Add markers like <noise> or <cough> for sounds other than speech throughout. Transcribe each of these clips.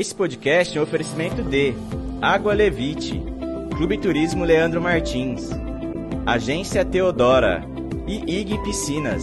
Esse podcast é um oferecimento de Água Levite, Clube Turismo Leandro Martins, Agência Teodora e IG Piscinas.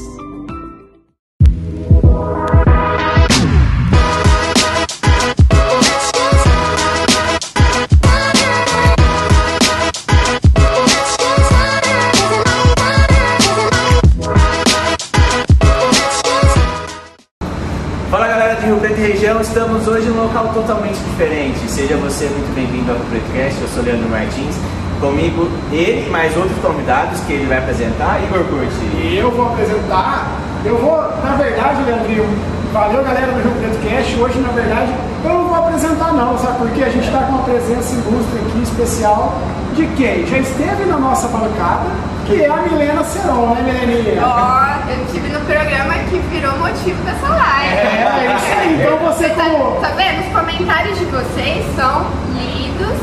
Local totalmente diferente. Seja você muito bem-vindo ao Pretocast, eu sou Leandro Martins. Comigo ele e mais outros convidados que ele vai apresentar. Igor Curti. E eu vou apresentar, eu vou, na verdade, Leandrinho, valeu galera do Rio Preto Cast, hoje na verdade eu não vou apresentar não, sabe por quê? A gente está com uma presença ilustre aqui, especial, de quem? Já esteve na nossa bancada, que é a Milena Seron, né Mileninha? Ó, eu tive no programa que virou motivo dessa live. É, é isso aí. Então você tá, como- tá vendo? Os comentários de vocês são lidos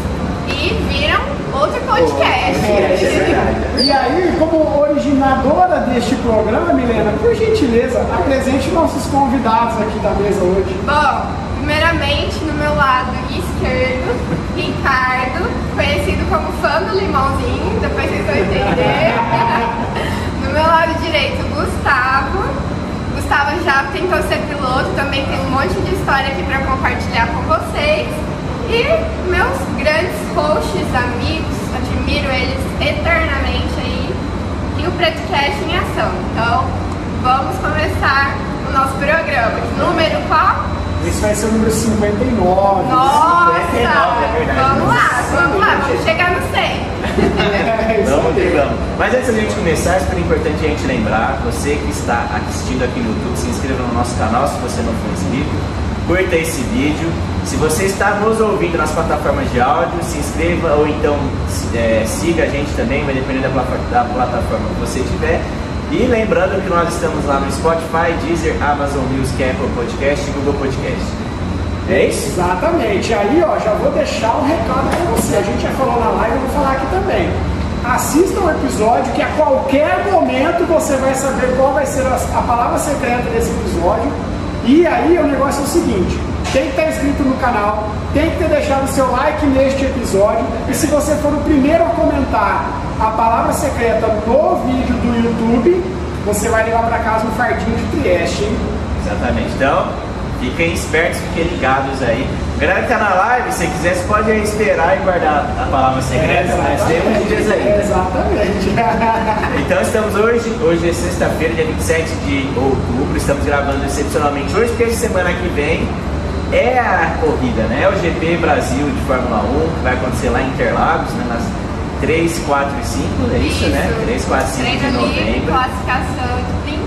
e viram outro podcast. É, é. E aí, como originadora deste programa, Milena, por gentileza, apresente nossos convidados aqui da mesa hoje. Bom, primeiramente no meu lado esquerdo, Ricardo, conhecido como fã do limãozinho, depois vocês vão entender. <laughs> no meu lado direito, Gustavo. Gustavo já tentou ser piloto, também tem um monte de história aqui para compartilhar com vocês. E meus grandes hosts, amigos, admiro eles eternamente aí. E o Preto Cash em ação. Então, vamos começar o nosso programa. Número qual? Esse vai ser o número 59. Nossa! é verdade. Vamos lá, vamos lá, vamos chegar no 100. É, Vamos que vamos. Mas antes da gente começar, é super importante a gente lembrar, você que está assistindo aqui no YouTube, se inscreva no nosso canal se você não for inscrito, curta esse vídeo. Se você está nos ouvindo nas plataformas de áudio, se inscreva ou então é, siga a gente também, vai depender da plataforma que você tiver. E lembrando que nós estamos lá no Spotify, Deezer, Amazon Music, Apple Podcast e Google Podcast. É isso? Exatamente. Aí, ó, já vou deixar um recado para você. A gente já falou na live, eu vou falar aqui também. Assista o episódio que a qualquer momento você vai saber qual vai ser a, a palavra secreta desse episódio. E aí o negócio é o seguinte: tem que estar inscrito no canal, tem que ter deixado o seu like neste episódio. E se você for o primeiro a comentar a palavra secreta no vídeo do YouTube, você vai levar para casa um fardinho de Trieste, hein? Exatamente. Então, fiquem espertos, fiquem ligados aí. Galera que tá na live, se quiser, você pode esperar e guardar a palavra secreta, mas tem uns dias ainda. Exatamente. <laughs> Então estamos hoje, hoje é sexta-feira, dia 27 de outubro, estamos gravando excepcionalmente hoje, porque semana que vem é a corrida, né? É o GP Brasil de Fórmula 1, que vai acontecer lá em Interlagos, né? Nas 3, 4 e 5, é isso, né? 3, 4 e 5 de Treino livre, novembro. classificação de 20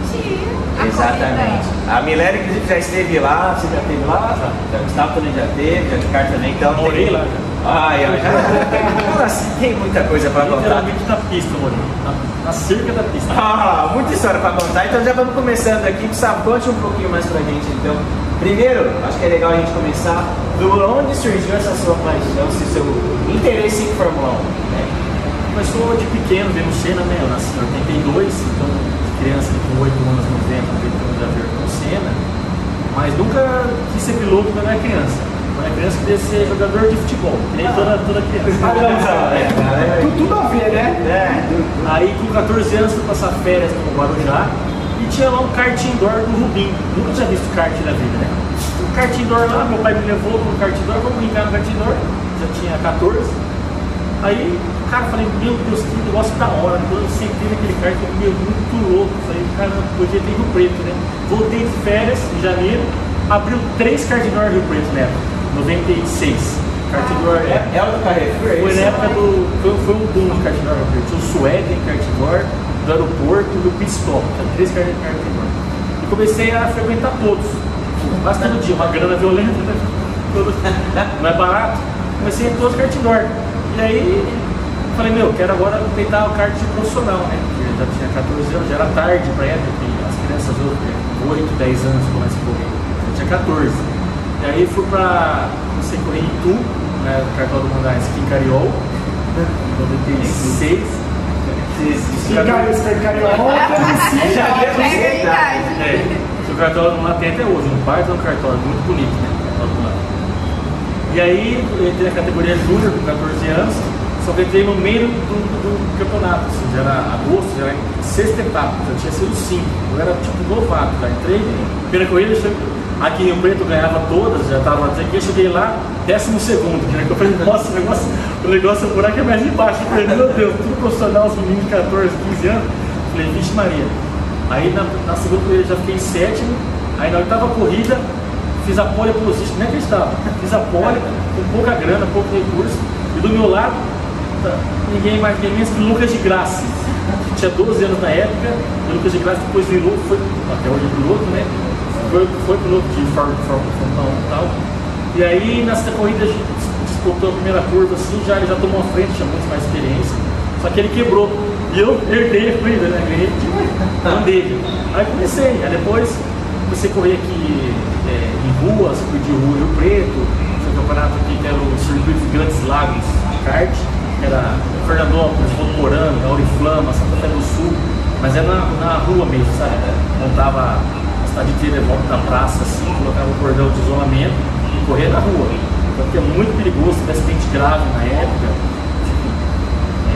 a Exatamente. A Milena, inclusive, já esteve lá. Você já esteve lá? Já. Gustavo também já teve, já Ricardo também. Então, Morei lá, já. Ai, ó, já. Nossa, tem muita coisa pra contar. Literalmente na pista, mano. Na, na cerca da pista. Ah, muita história pra contar. Então, já vamos começando aqui. Gustavo, conte um pouquinho mais pra gente. Então, primeiro, acho que é legal a gente começar do onde surgiu essa sua paixão, esse seu interesse em Fórmula 1. Né? Começou de pequeno, vendo Senna, né? Eu nasci em 82, então criança com 8 anos, 90, vendo já ver com Senna. Mas nunca quis ser piloto quando era criança. Quando era criança, queria ser jogador de futebol, que nem toda, toda criança. É, galera. Tu- Tudo a ver, né? É. Aí com 14 anos fui passar férias no Guarujá e tinha lá um kart indoor do Rubim. Nunca tinha visto kart na vida, né? Um kart indoor lá, meu pai me levou no kart indoor, vamos brincar no kart indoor. Já tinha 14. Aí, cara, falei, meu Deus, que negócio da hora. Quando eu sentei naquele kart, eu falei, meu, muito louco. Falei, cara, podia ter Rio Preto, né? Voltei de férias em janeiro, abriu três kart indoor Rio Preto na época, 96. Kart indoor, É, é o do Carrefour, é foi na época do. Foi, foi um boom no kart indoor. Tinha o Sueden kart indoor, do aeroporto e do pit stop. Tinha três indoor. E comecei a frequentar todos. Quase todo dia, uma grana violenta, né? Todo- <laughs> Não é barato. Comecei em todos os kart indoor. E aí falei, meu, quero agora tentar o kart profissional, né? Porque eu já tinha 14 anos, já era tarde pra época, porque as crianças hoje, 8, 10 anos começam a correr. Eu tinha 14. E aí fui pra. Comecei a correr em Itu, né? O cartão do Mandar Skin Cariol, em 96. Fica esse carioca, É, Já pega deu a essa idade. idade. É, o cartório lá tem até hoje, um baita um cartório, muito bonito, né? o cartório lá. E aí eu entrei na categoria Júnior com 14 anos, só que eu entrei no meio do, do campeonato, assim, já era agosto, já era sexta etapa, então tinha sido cinco. Eu era tipo novato, já entrei, primeira corrida, aqui em Rio Preto eu ganhava todas, já estava aqui, eu cheguei lá, décimo segundo, que eu falei, nossa, o negócio, o negócio, o buraco é mais embaixo. Eu falei, meu Deus, tudo profissional, os meninos de 14, 15 anos. Eu falei, vixe Maria. Aí na, na segunda corrida já fiquei em sétimo, aí na oitava corrida fiz a pole position, nem acreditava, fiz a pole com pouca grana, pouco recurso, e do meu lado, tá, ninguém mais, ninguém menos que Lucas de Graça, que tinha 12 anos na época, e Lucas de Graça depois virou, foi, até hoje é piloto, né? Foi, foi piloto de Fórmula 1 e tal. E aí nessa corrida a gente disputou a primeira curva assim, já, ele já tomou a frente, tinha muito mais experiência. Só que ele quebrou. E eu herdei a corrida, né? Ganhei de dele. Aí comecei, aí depois comecei a correr aqui é, em ruas, fui de rua Rio Preto, tinha um campeonato aqui que era o Circuito de Grandes Lagos de kart, que era Fernandópolis, Votuporanga, Auriflama, Santa Fé do Sul, mas era na, na rua mesmo, sabe? Montava em volta da praça, assim, colocava o cordão de isolamento e corria na rua. Então é muito perigoso, teve acidente grave na época. Tipo,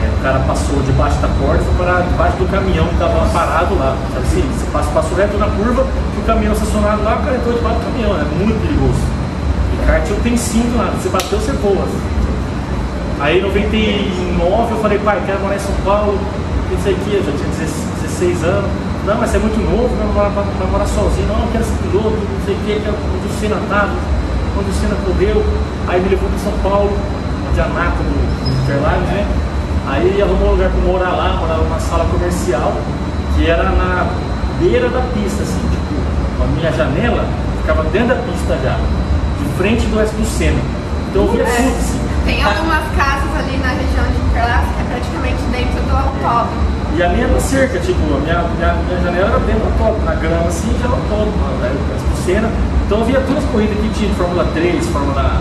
é, o cara passou debaixo da corda e foi parar debaixo do caminhão que estava parado lá. Sabe assim? Você passa, passou reto na curva, o caminhão estacionado lá, o cara entrou debaixo do caminhão, é muito perigoso. E kart não tem cinto nada, você bateu, você voa. Aí em 99 eu falei, pai, quero morar em São Paulo, isso aqui, eu já tinha 16 anos. Não, mas você é muito novo, não vai, vai morar sozinho, não, eu quero ser piloto, não sei o que, onde o Senna estava, onde o Senna correu, aí me levou para São Paulo, de no Interlagos, né? Aí arrumou um lugar para morar lá, morava numa sala comercial, que era na beira da pista, assim, tipo, a minha janela ficava dentro da pista já, de frente do do Senna. Então eu via É. tudo assim. Tem algumas casas ali na região de Interlagos que é praticamente dentro do autódromo. E a minha na cerca, tipo, a minha, minha, minha janela era dentro do autódromo, na grama assim, já era autódromo, né, do Senna. Então eu via todas as corridas que tinha de Fórmula 3, Fórmula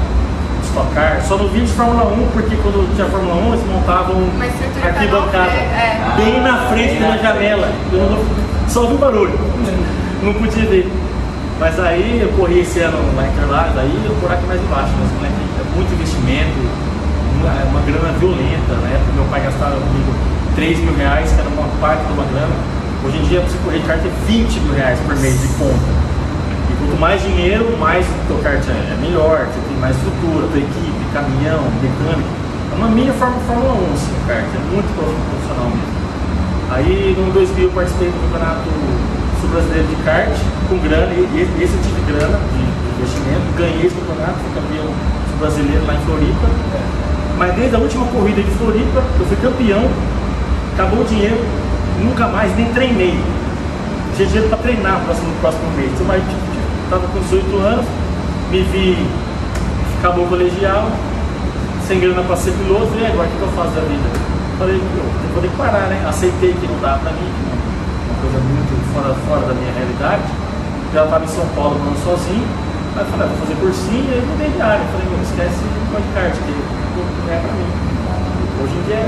Stock Car, só não via de Fórmula 1, porque quando tinha Fórmula 1 eles montavam arquibancada não ver, é. bem na frente da janela. Eu não, só ouvi barulho, <laughs> não podia ver. Mas aí eu corri esse ano em Interlagos, aí o buraco é mais embaixo, mas moleque, é muito investimento, uma, é uma grana violenta, na época meu pai gastava comigo 3 mil reais, que era uma parte de uma grana. Hoje em dia, você correr de kart é 20 mil reais por mês de conta. E quanto mais dinheiro, mais o teu kart é melhor, você tem mais estrutura, tua equipe, caminhão, mecânico. É uma mini Fórmula, Fórmula 1 assim, o kart, é muito profissional mesmo. Aí no 2000 eu participei do campeonato sul-brasileiro de kart com grana, e esse eu tive grana de investimento, ganhei esse campeonato, fui campeão sul-brasileiro lá em Floripa. Mas desde a última corrida de Floripa, eu fui campeão, acabou o dinheiro, nunca mais nem treinei. Tinha dinheiro para treinar no próximo, próximo mês. Então, mas, tipo, tipo, tava com 18 anos, me vi, acabou o colegial, sem grana para ser piloto, e agora o que eu faço da vida? Falei, eu vou ter que parar, né? Aceitei que não dá para mim, que é uma coisa muito fora, fora da minha realidade. Já estava em São Paulo morando sozinho, aí falei, ah, vou fazer cursinho, e aí mudei de área. Falei, meu, esquece o podcast, que não é para mim. Hoje em dia,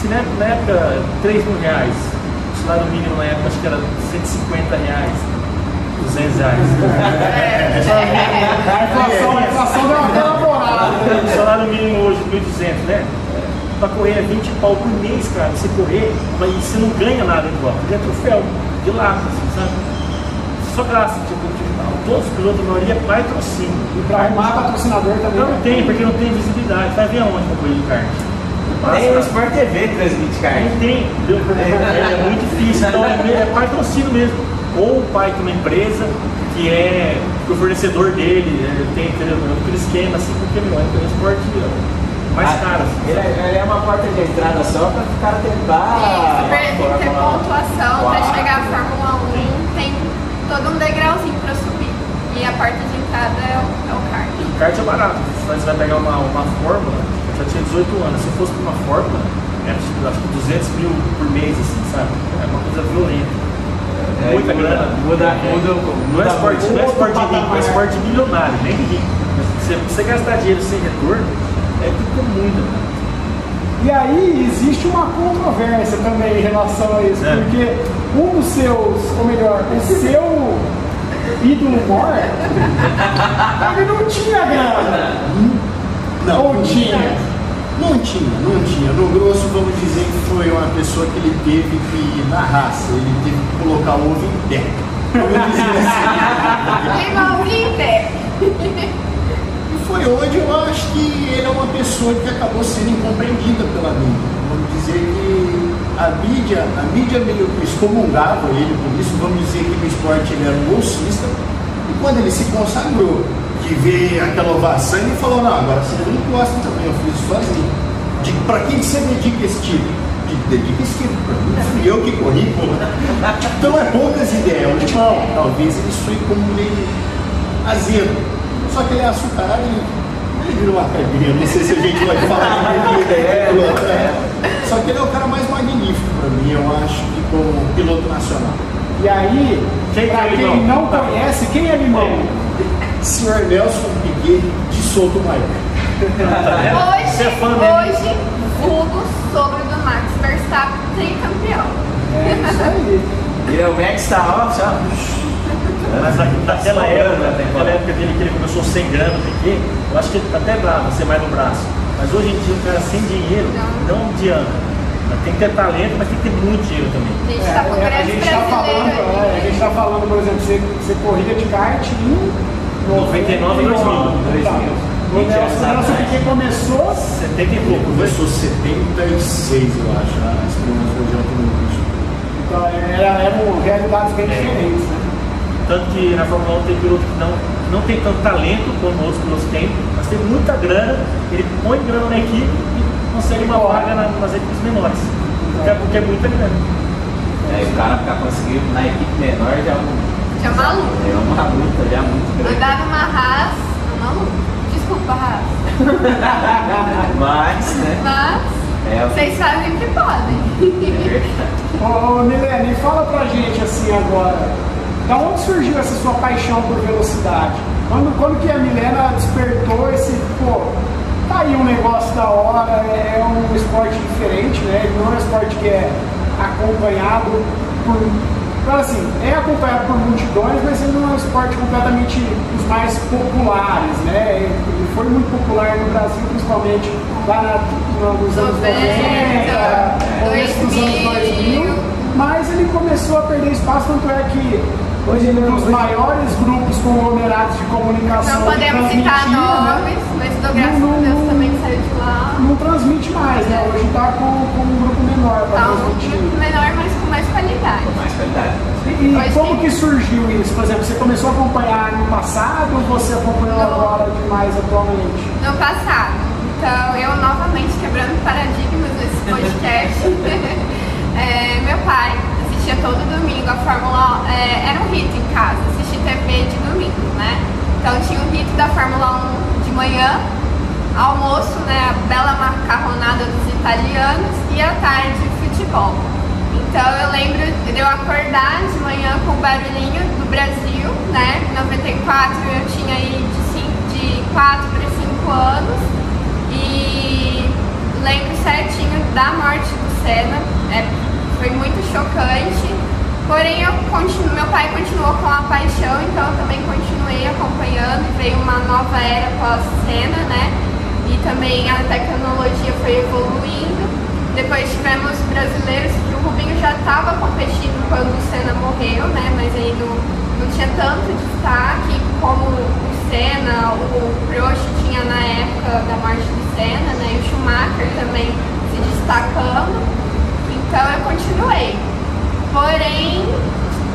se na época, na época 3 mil reais, o salário mínimo na época acho que era 150 reais, 200 reais. <laughs> A inflação, a inflação deu uma colaborada. O salário mínimo hoje, 1.200, né? Pra correr é 20 pau por mês, cara. Você correr, mas você não ganha nada de volta. Ganha troféu, de lata, assim, sabe? Só graça, tipo, tipo, todos os pilotos, a maioria é patrocínio. E pra arrumar patrocinador também. Não tem, porque não tem visibilidade. Vai ver aonde pra correr de kart? Não passa, Nem o cara. Sport TV transmite kart. Não tem? É, é muito difícil. Então é, é patrocínio mesmo. Ou o pai tem uma empresa que é que o fornecedor dele é, tem aquele esquema assim, porque meu, é um esporte mais Ah, caro. assim, Ele, é- ele é uma porta de entrada só para o cara tentar. Pra tem que ter pontuação Uau. pra chegar à Fórmula 1, tem todo um degrauzinho pra subir. E a porta de entrada é o, é o kart. O kart é barato. Você vai pegar uma, uma fórmula, já tinha 18 anos. Se fosse pra uma fórmula, era tipo, acho que 200 mil por mês, assim, sabe? É uma coisa violenta. É, Muita grana. muda- É. muda- não é esporte, não é esporte rico, é patamar. esporte milionário, nem rico. Se você gastar dinheiro sem retorno, é tudo muito. E aí existe uma controvérsia também em relação a isso, É. porque um dos seus, ou melhor, o seu ídolo maior, <laughs> ele não tinha grana. Não tinha, não tinha. No grosso, vamos dizer que foi uma pessoa que ele teve que, na raça, ele teve que colocar o ovo em pé. Vamos dizer assim. Limãozinho em pé. E foi onde eu acho que ele é uma pessoa que acabou sendo incompreendida pela mídia. Vamos dizer que a mídia, a mídia meio que excomungava ele por isso. Vamos dizer que no esporte ele era um bolsista. E quando ele se consagrou, de ver aquela ovação, ele falou, não, agora você não gosta também, eu fiz sozinho. Digo, pra quem que você dedica esse tipo? Dedica esse tipo pra mim, fui eu que corri, pô. Então é poucas ideias, o limão, talvez ele soe como meio azedo. Só que ele é açucarado e ele virou uma caipirinha, não sei se a gente pode falar de bebida, é, é. Só que ele é o cara mais magnífico pra mim, eu acho, que como piloto nacional. E aí, Quem pra que é quem não conhece, quem é Limão? Senhor Nelson Piquet de Souto Maior. Hoje, Você é fã hoje, vulgo sobre do Max Verstappen tricampeão. É isso aí. E o Max tá ó, ó, Mas na- naquela Sobrando época, na temporada. naquela época dele que ele começou sem grana, porque eu acho que ele tá até bravo, ser mais no braço. Mas hoje em dia o cara sem dinheiro não adianta. Mas Tem que ter talento, mas tem que ter muito dinheiro também. A gente É, tá é, a grandes gente está falando, é, a gente está falando, por exemplo, você, você corrida de kart em 99, 2000. Então, O Nelson, Nelson Piquet começou 70 e pouco. né? Começou 76, eu acho, as primeiras coisas de automobilismo. Então, era, eram realidades bem diferentes, né? Tanto que na Fórmula 1 tem piloto que não, não tem tanto talento como outros pilotos têm, mas tem muita grana, ele põe grana na equipe e consegue uma vaga na- nas equipes menores. Até porque é muita grana. É, o cara ficar conseguindo na equipe menor já é um- Tinha maluco. é uma luta já muito grande. Andar numa Haas, não, não, desculpa, Haas. <laughs> Mas, né? Mas É, vocês fazem o que podem. é verdade. Ô, Milene, fala pra gente assim agora, da onde surgiu essa sua paixão por velocidade? Quando, quando que a Milena despertou esse, pô, tá aí um negócio da hora, é, é um esporte diferente, né? Não é um esporte que é acompanhado por. Então, assim, é acompanhado por multidões, mas ele não é um esporte completamente dos mais populares, né? Ele foi muito popular no Brasil, principalmente lá na, no- nos anos 90, 90, começo dos anos 2000. 2000, mas ele começou a perder espaço, tanto é que hoje ele é um dos maiores grupos conglomerados de comunicação. Não podemos citar transmitia, nomes, né? mas do graças Não, a não, Deus não. também saiu de lá. Não transmite mais, né? Hoje está com, com um grupo menor para Tá um transmitir. grupo menor, mas com mais qualidade. Com mais qualidade. E, e Hoje como tem- que surgiu isso? Por exemplo, você começou a acompanhar no passado ou você acompanhou agora demais atualmente? no passado. Então, eu novamente quebrando paradigmas nesse podcast. <laughs> É, meu pai assistia todo domingo a Fórmula 1. é, era um rito em casa, assistir TV de domingo, né? Então tinha um rito da Fórmula 1 de manhã, almoço, né? A bela macarronada dos italianos e à tarde futebol. Então eu lembro de eu acordar de manhã com o barulhinho do Brasil, né? Em 94 eu tinha aí de, cinco, de 4 para 5 anos e lembro certinho da morte do Senna. É, foi muito chocante. Porém, eu continuo, meu pai continuou com a paixão, então eu também continuei acompanhando. Veio uma nova era pós-Senna, né? E também a tecnologia foi evoluindo. Depois tivemos brasileiros que o Rubinho já estava competindo quando o Senna morreu, né? Mas aí não, não tinha tanto destaque como o Senna, o Prost tinha na época da morte do Senna, né? E o Schumacher também se destacando. Então eu continuei. Porém,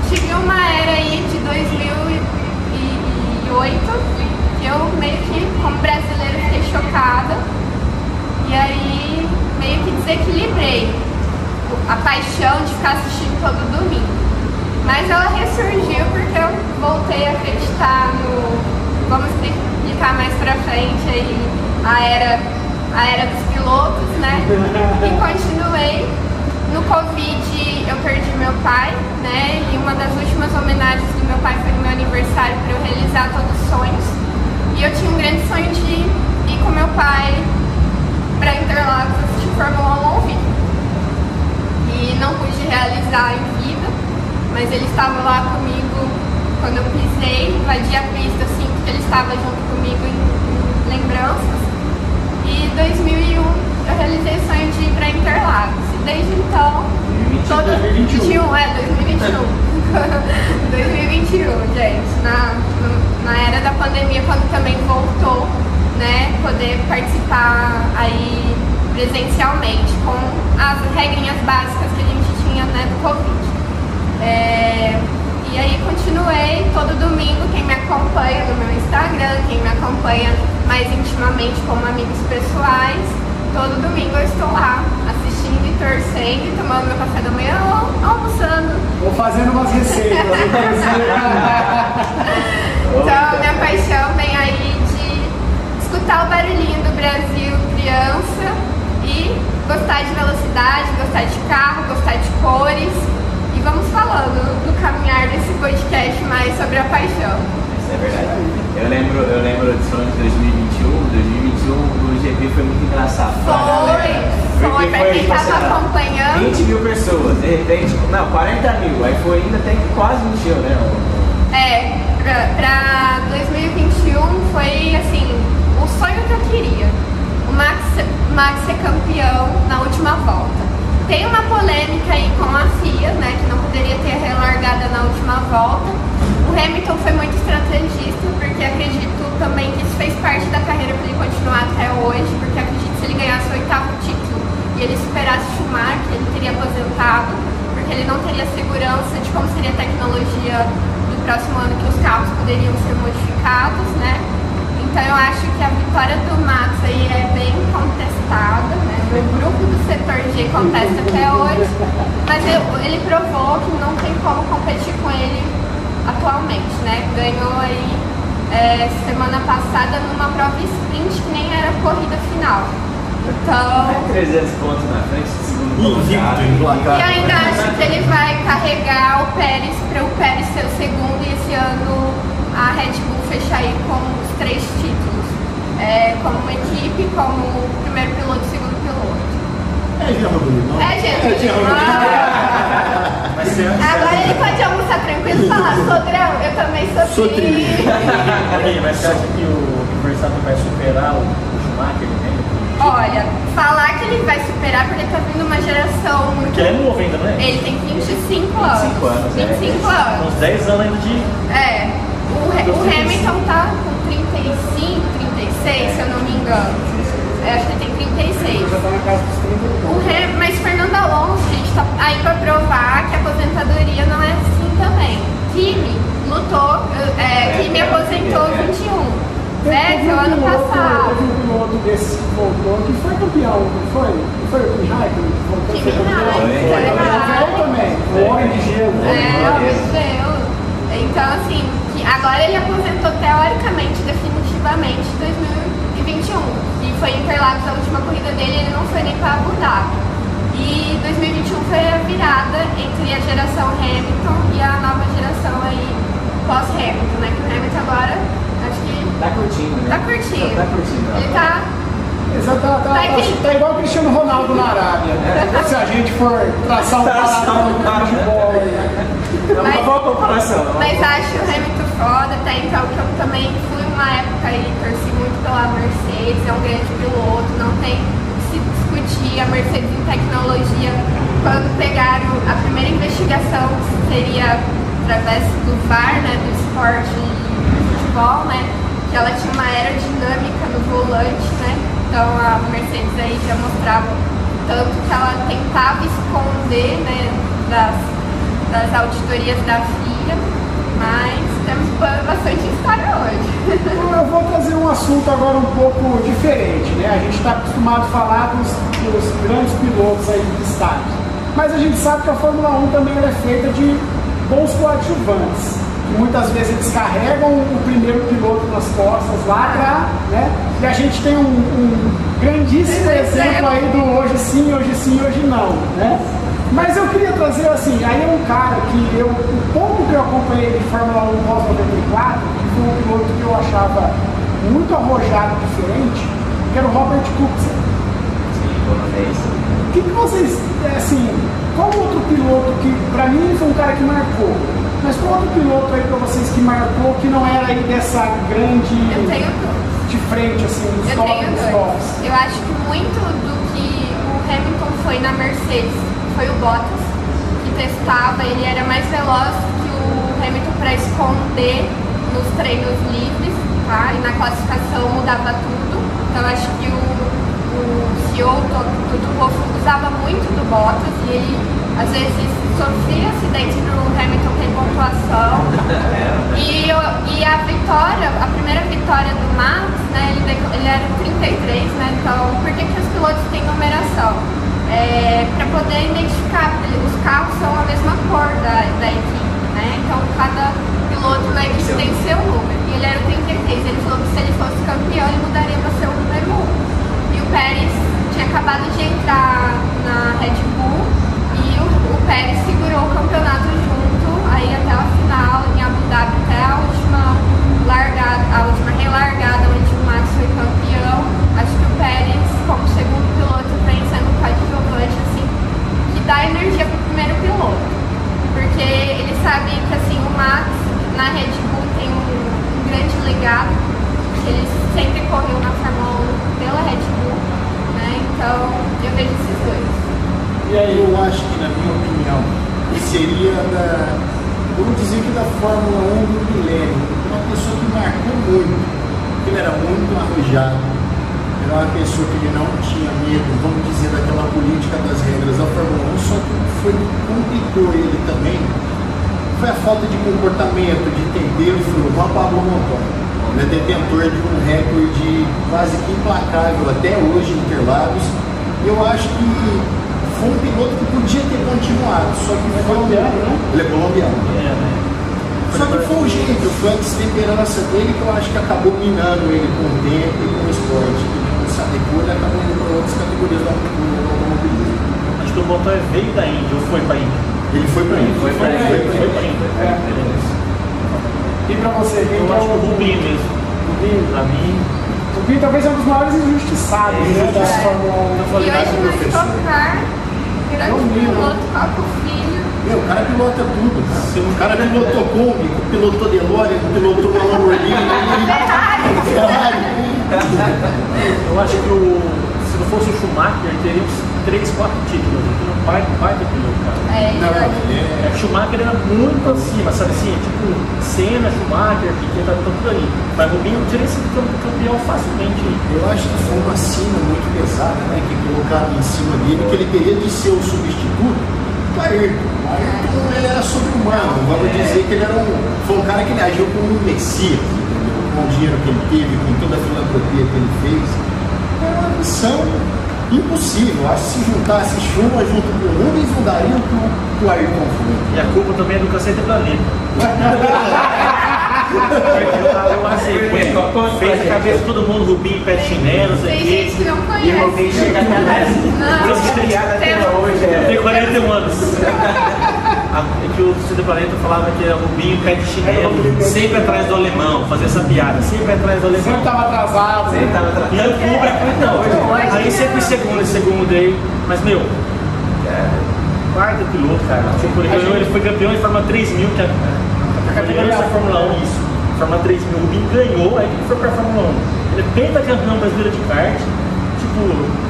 tive uma era aí de 2008 que eu meio que, como brasileira, fiquei chocada. E aí meio que desequilibrei a paixão de ficar assistindo todo domingo. Mas ela ressurgiu porque eu voltei a acreditar no. Vamos explicar mais pra frente aí a era, a era dos pilotos, né? E continuei. No Covid eu perdi meu pai, né? E uma das últimas homenagens do meu pai foi no meu aniversário para eu realizar todos os sonhos. E eu tinha um grande sonho de ir com meu pai para Interlagos Fórmula 1 ao vivo. E não pude realizar em vida, mas ele estava lá comigo quando eu pisei, invadi a pista, sinto que ele estava junto comigo em, em lembranças. E em 2001 eu para Interlagos. E desde então, 2021. todo 2021. 21, é 2021. 2021, <laughs> gente, na, na era da pandemia, quando também voltou, né, poder participar aí presencialmente com as regrinhas básicas que a gente tinha, né, do Covid. É, e aí continuei todo domingo, quem me acompanha no meu Instagram, quem me acompanha mais intimamente como amigos pessoais, todo domingo eu estou lá assistindo e torcendo, e tomando meu café da manhã ou almoçando. Vou fazendo umas receitas. <laughs> Então minha paixão vem aí de escutar o barulhinho do Brasil criança e gostar de velocidade, gostar de carro, gostar de cores. E vamos falando do caminhar desse podcast mais sobre a paixão. Isso é verdade. Eu lembro, eu lembro de falando de 2021, 2021 o GP foi muito engraçado. Foi, foi, pra quem tava sei lá, acompanhando. 20 mil pessoas, de repente, não, 40 mil, aí foi ainda até que quase encheu, né? É, pra, pra 2021 foi assim, o sonho que eu queria. O Max, ser campeão na última volta. Tem uma polêmica aí com a FIA, né, que não poderia ter relargada na última volta. O Hamilton foi muito estrategista, porque acredito também que isso fez parte da carreira para ele continuar até hoje, porque acredito que se ele ganhasse o oitavo título e ele superasse Schumacher, ele teria aposentado, porque ele não teria segurança de como seria a tecnologia do próximo ano que os carros poderiam ser modificados, né? Então eu acho que a vitória do Max aí é bem contestada, né? O grupo do setor G contesta até hoje, mas eu- ele provou que não tem como competir com ele atualmente, né? Ganhou aí é, semana passada numa prova sprint que nem era corrida final. Então, 300 pontos na frente do segundo colocado. e ainda acho que ele vai carregar o Pérez para o Pérez ser o segundo e esse ano a Red Bull fechar aí com os três títulos. É, como uma equipe, como primeiro piloto e segundo piloto. É Jean Rodrigo, não? É, gente. É. Ah, agora ele pode almoçar tranquilo e falar, Sodrão, eu também sou Sou tri. Mas você acha que o Verstappen vai superar o, Schumacher, né? Olha, falar que ele vai superar porque tá vindo uma geração muito. Porque ele é novo ainda, não é? Ele tem 25 anos. 25 anos, é. 25 anos. Uns 10 anos ainda de. É, o, o Hamilton tá com 35, 36, se eu não me engano. Eu acho que ele tem 36. Já tá na casa dos 30 e O. Ham, mas Fernando Alonso, gente, tá aí pra provar que a aposentadoria não é assim também. Kimi lutou, é, Kimi aposentou 21. Vettel um ano passado. Teve um piloto desse que voltou, que foi campeão, não foi? Não foi o Kimi Raikkonen que voltou? Kimi? Raikkonen, O também, o homem de gelo. É, meu Deus. Então, assim, agora ele aposentou teoricamente, definitivamente, em 2021. E foi em Interlagos a última corrida dele, ele não foi nem para Abu Dhabi. E 2021 foi a virada entre a geração Hamilton e a nova geração aí pós-Hamilton, né? Que o Hamilton agora, acho que Tá curtindo, né? tá curtindo. Tá curtindo. Ele tá. Exato, tá, tá, Tá tá, tá igual o Cristiano Ronaldo na Arábia. né? Se a gente for traçar um paralelo futebol aí. É uma Mas- boa comparação. Mas acho o Hamilton foda, até então que eu também fui uma época aí, torci muito pela Mercedes, é um grande piloto, não tem o que se discutir. A Mercedes em tecnologia, quando pegaram a primeira investigação, que seria através do VAR, né, do esporte e futebol, né, que ela tinha uma aerodinâmica no volante, né, então a Mercedes aí já mostrava tanto que ela tentava esconder, né, das das auditorias da FIA, mas temos ba- bastante história hoje. <laughs> Eu vou trazer um assunto agora um pouco diferente, né? A gente está acostumado a falar dos, dos grandes pilotos aí de destaque. Mas a gente sabe que a Fórmula 1 também é feita de bons coadjuvantes. Muitas vezes eles carregam o primeiro piloto nas costas lá pra, né? E a gente tem um, um grandíssimo exemplo aí do hoje sim, hoje sim, hoje não, né? Mas eu queria trazer assim, aí é um cara que eu, o pouco que eu acompanhei de Fórmula 1 pós 94, que foi um piloto que eu achava muito arrojado, diferente, que era o Robert Kubica. O que, que vocês, é, assim, qual outro piloto que, pra mim, foi um cara que marcou, mas qual outro piloto aí pra vocês que marcou que não era aí dessa grande Eu tenho. De frente, assim, dos Eu top tenho dos dois. tops? Eu acho que muito do que o Hamilton foi na Mercedes. Foi o Bottas que testava, ele era mais veloz que o Hamilton para esconder nos treinos livres, tá? E na classificação mudava tudo. Então acho que o, o CEO Toto Wolff usava muito do Bottas e ele às vezes sofria acidentes pro Hamilton ter pontuação. <laughs> E, eu- e a vitória, a primeira vitória do Max, né, ele, ele era 33, né? Então por que, que os pilotos têm numeração? É, para poder identificar, os carros são a mesma cor da, da equipe, né? Então cada piloto equipe tem seu número. E ele era o 33. Ele falou que se ele fosse campeão, ele mudaria para ser o número 1. E o Pérez tinha acabado de entrar na Red Bull e o, o Pérez segurou o campeonato junto, aí até a final, em Abu Dhabi, até a última largada, a última relargada, onde o Max foi campeão. Acho que o Pérez, como segundo piloto, vem sendo um coadjuvante, assim, que dá energia pro primeiro piloto. Porque ele sabe que assim, o Max na Red Bull tem um, um grande legado, ele sempre correu na Fórmula 1 pela Red Bull, né? Então eu vejo esses dois. E aí, Eu acho que, na minha opinião, seria da. Vamos dizer que da Fórmula 1 do milênio. Uma pessoa que marcou muito. porque Ele era muito arrojado. Uma pessoa que ele não tinha medo, vamos dizer, daquela política das regras da Fórmula 1. Só que foi o que complicou ele também. Foi a falta de comportamento, de foi o Juan Pablo Montoya. Ele é detentor de um recorde quase que implacável até hoje em Interlagos. E eu acho que foi um piloto que podia ter continuado, só que foi colombiano, né? Ele é colombiano. é, né? Só que foi o jeito, foi a destemperança dele que eu acho que acabou minando ele com o tempo e com o esporte. Ele acabou indo para outras categorias do automobilismo. Acho que o Montoya veio da Índia ou foi pra Índia? Ele foi para ele. Foi pra Foi ele. pra Foi pra Índia. É. E pra você, quem Eu é acho que o Rubinho mesmo. Rubinho? Pra mim, O Rubinho talvez é um dos maiores injustiçados né, da Fórmula 1. eu E falei hoje professor. tocar grande Não vi, piloto. Meu, o cara pilota tudo, cara. Se O cara pilotou Kombi, pilotou DeLorean, pilotou uma Lamborghini, Ferrari! Ferrari. Eu acho que o, se não fosse o Schumacher, ele teria uns 3, 4 títulos. Ele é um pai, pai do piloto, cara. É, ele Não, vai- ele É que o Schumacher era muito acima, sabe assim? Tipo, Senna, Schumacher, Piquet, tá tudo ali. Mas o Rubinho teria sido cam- campeão facilmente. Eu acho que foi uma cima muito pesada, né? Que colocaram em cima dele, que ele teria de ser o substituto do Ayrton. Ele era sobre-humano, vamos dizer que ele era um. Foi um cara que ele agiu como um messias? Com o dinheiro que ele teve, com toda a filantropia que ele fez. Era uma missão impossível. Acho que se juntasse Schumacher junto com o Rubens, não daria o- que o Ayrton foi. E a culpa também é do Cacete Planeta. <laughs> Eu aceitei. Fez a cabeça de todo mundo, Rubinho, pé de chinelo, não sei o Tem quê. gente que não E conhece. o Rubinho chega até tem até hoje. Eu é. tenho 41 anos. <laughs> A- é que o Cid Planeta falava que era Rubinho, pé de chinelo, sempre atrás do alemão, fazer essa piada, sempre atrás do Sempre alemão. estava atrasado. Você tava E tratando. o público, então, aí sempre segundo, segundo dele, mas meu, é, quarto piloto, cara. Tipo, ele, ganhou, ele foi campeão em Fórmula 3000, que é a categoria da Fórmula 1, isso. Fórmula 3000, o Rubinho ganhou, aí ele foi pra Fórmula 1. Ele é pentacampeão brasileiro de kart, tipo,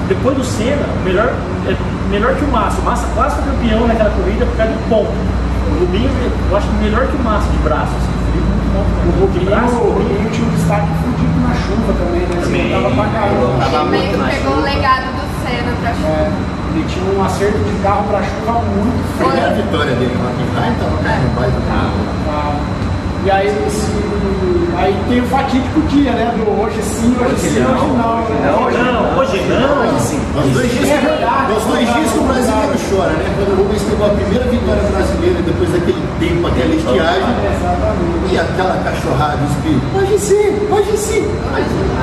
depois do Senna, melhor, é melhor que o Massa. O Massa quase foi campeão naquela corrida por causa do ponto. O Rubinho, eu acho que melhor que o Massa de braço, assim, ele é muito bom. O de Rubinho, braço, o Rubinho tinha um destaque fudido na chuva também, né? Também. Ele tava pra caramba. Ele meio que pegou o legado do Senna pra chuva. É, ele tinha um acerto de carro pra chuva muito A feio. primeira vitória dele McLaren estava caindo um baita carro. E aí, esse, aí tem o fatídico dia, né? Do hoje sim, hoje, Hoje sim, não, hoje não. hoje né? não, hoje Não, hoje não. Sim. Os dois dias, É verdade. os dois dias que o brasileiro chora, né? Quando o Rubens pegou a primeira vitória brasileira depois daquele tempo, aquela estiagem, Exatamente. e aquela cachorrada do espírito. Hoje sim, hoje sim.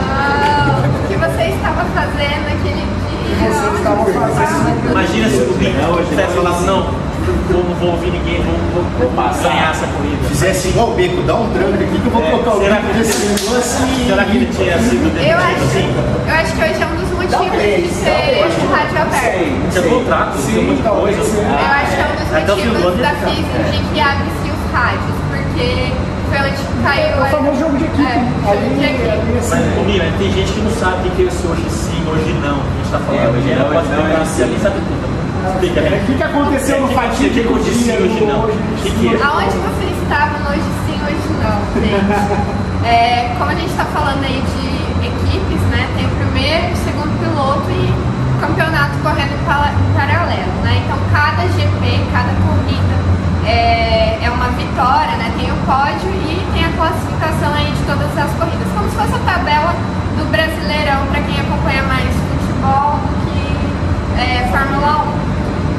Ah, o que você estava fazendo aquele dia? Vocês estavam fazendo. Imagina se o hoje tivesse falado, não, eu não vou ouvir ninguém, vou, vou, vou passar. ganhar essa corrida. Fizesse igual o beco, dá um tranco aqui que eu vou É, colocar o que- desse negócio e... Será que ele tinha sido Eu demitido acho, assim? eu acho que hoje é um dos motivos de ser de rádio aberto. Tinha contrato, tinha um monte de coisa. sim. Eu acho que é um dos motivos da ele fica. FIS de que abre-se os rádios, porque foi onde Caiu, É o famoso jogo de equipe. É, ali, de equipe. ali, assim, Mas, ô, Mira, tem gente que não sabe o que é esse hoje sim, hoje não. A gente tá falando. É, hoje não, pode hoje não, explicar, hoje se alguém sim. sabe tudo. Explica, né? o que, que aconteceu no fatídico aconteceu dia hoje não? Que que é? Aonde você estava no hoje sim, hoje não, gente? <laughs> É, como a gente está falando aí de equipes, né? Tem o primeiro, o segundo piloto e campeonato correndo em paralelo, né? Então cada GP, cada corrida é, é uma vitória, né? Tem o pódio e tem a classificação aí de todas as corridas, como se fosse a tabela do Brasileirão para quem acompanha mais futebol do que é, Fórmula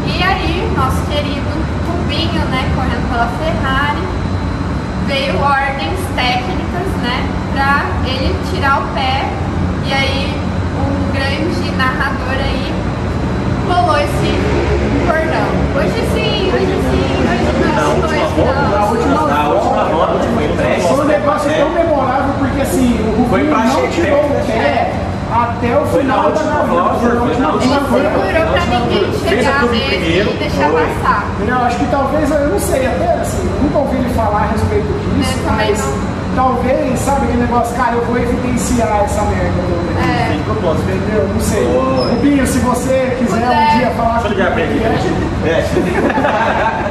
1. E aí, nosso querido Rubinho, né, correndo pela Ferrari, veio ordens técnicas, né, pra ele tirar o pé. E aí, um grande narrador aí rolou esse cordão. Hoje sim, hoje sim, hoje Na não, última hoje volta, não. Na última Na última volta, volta foi pré. Foi um negócio É. tão memorável porque assim, o Foi Rubinho pra não chegar, tirou o né? pé até o final da última corrida. volta. segurou pra ninguém chegar primeiro, e deixar foi. passar. Eu acho que talvez, eu não sei, até assim, nunca ouvi ele falar a respeito disso, É, também mas não. talvez, sabe aquele negócio, cara, eu vou evidenciar essa merda aqui. É. Tem propósito. Entendeu? Não sei. Rubinho, se você quiser Puder. um dia falar Deixa eu ligar pra ele. É. <laughs>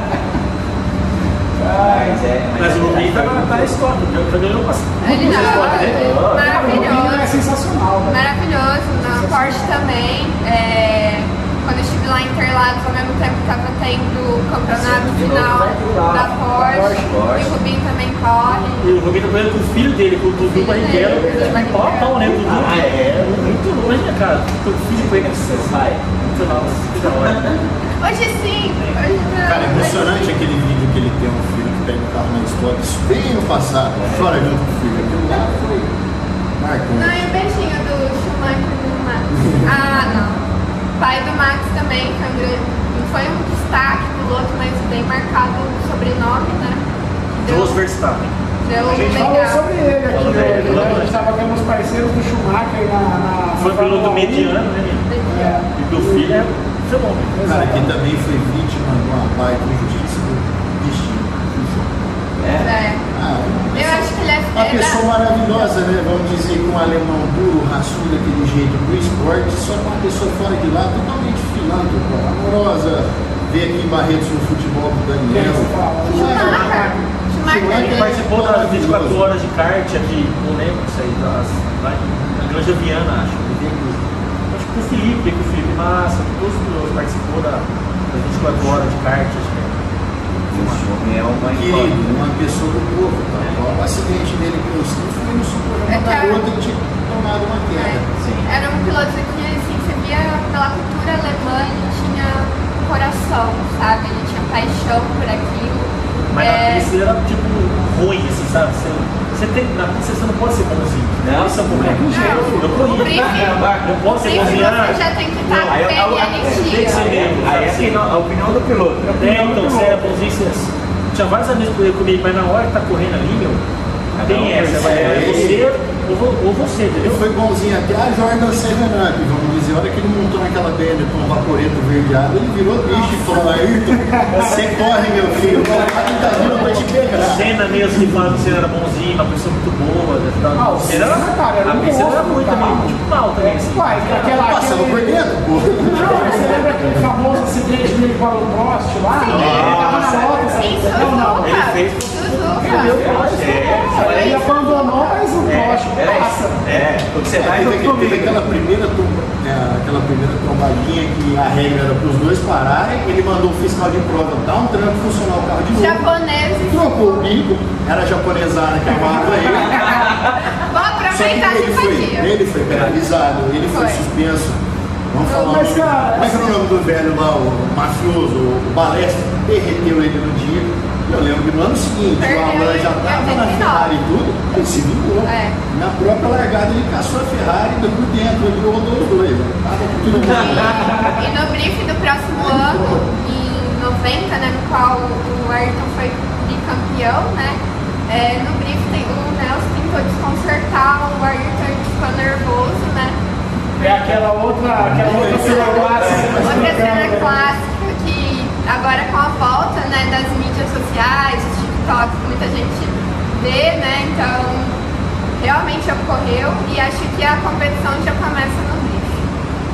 Mas é. Mas o Rubinho tá, tá na história, ganhou. Ele uma não, história, né? Cara, o Rubinho é maravilhoso. sensacional, né? Maravilhoso, na Porsche também. é, quando eu estive lá em Interlagos, ao mesmo tempo que estava tendo o campeonato novo, final da Porsche, Porsche. e o Rubinho também corre. E o Rubinho tá correndo com o filho dele, com o Dudu Barrichello. Vai pau a pau, né? O Dudu Ah, é? muito longe, né, cara? O filho com ele, você. Muito nossa, que da hora. Hoje sim, hoje não. Cara, é emocionante aquele vídeo que ele tem um filho que pega o carro na história, isso bem no passado, chora junto com o filho. Aquilo lá foi Não, marcante. e o beijinho do Schumacher no Max. Ah, não. Pai do Max também, foi um grande. Não foi um destaque piloto, mas bem marcado o sobrenome, né? Deu, Jos Verstappen. deu A gente falou legal. sobre ele aqui Falou né? falou A gente estava vendo os parceiros do Schumacher na. na Foi piloto Fórmula 1. mediano, né? É. E do filho é fenômeno. Cara, que também foi vítima de uma baita injustiça do destino. É. É. Ah, Eu acho que ele é. Uma é- pessoa maravilhosa, né? Vamos dizer que um alemão duro, raçudo daquele jeito pro esporte, só que uma pessoa fora de lá totalmente filântropa, amorosa. Vê aqui em Barretos no futebol do Daniel. Schumacher. Schumacher. Schumacher. Ele participou das 24 horas de kart aqui, não lembro isso aí, das, lá na Granja Viana, acho. Com- Acho que com o Felipe, com o Felipe Massa, todos os participou da, das 24 horas de kart, acho que é. É uma uma pessoa do povo. Tá? O acidente dele com o Steve foi no socorro É da que a- garota que tinha tomado uma queda. Sim. Era um piloto que, assim, você via pela cultura alemã, ele tinha coração, sabe? Ele tinha paixão por aquilo. Mas É, ele era tipo ruim, assim, sabe? Você, você tem, na pista você não pode ser bonzinho. Não, Esse é o problema. Não, eu corri. Eu posso ser bonzinho. você já tem que estar Aí, bem a- a- e tem que ser mesmo. Aí é a opinião- a opinião do piloto. É, então, você é bonzinho, você... Tinha vários amigos que comigo, mas na hora que tá correndo ali, meu, um tem essa, vai, é, é você ou, ou você, entendeu? foi bonzinho até a Jordan Seven Up, vamos dizer. A hora que ele montou naquela BN com um vaporeto verdeado, ele virou bicho e falou, Ayrton, você corre, meu filho, o cara tá vindo pra te pegar. Cena mesmo que fala que você era bonzinho, uma pessoa muito boa. né, tal. Ah, o Cena era, cara, era a um era muito também, tipo mal também, assim. Uai, aquela. Passava por dentro, pô. Não, você lembra aquele famoso acidente dele com o Prost lá? Não, não. Ele fez-. É, Ele abandonou, mas o Prost é, passa. é, o que você É, vai teve, junto teve aquela primeira, tromba- é, aquela primeira trombadinha que a regra era para os dois pararem, ele mandou o fiscal de prova dar um tranco, funcionar o carro de novo. Japoneses. Trocou o bico, era japonesada que amava ele. <laughs> Vou que aproveitar ele foi, ele foi penalizado, ele foi, Foi. suspenso. Vamos falar Mas, o nome- cara, Como é que é o nome do velho lá, o mafioso, o Balestre, derreteu ele no dia. Eu lembro que no ano seguinte, o Alan já estava na 89. Ferrari e tudo, ele se vingou. É. Na própria largada ele caçou a Ferrari ainda por dentro, ele rodou os dois. Tava tudo bem. E, e no briefing do próximo ano, em 90, né, no qual o Ayrton foi bicampeão, né? é, no briefing tem- o Nelson tentou desconcertar o Ayrton ficou nervoso, né? É aquela outra, aquela outra cena clássica. Outra cena clássica que agora com a volta né, das mídias sociais, os TikToks, muita gente ver, né? Então, realmente ocorreu e acho que a competição já começa no drift.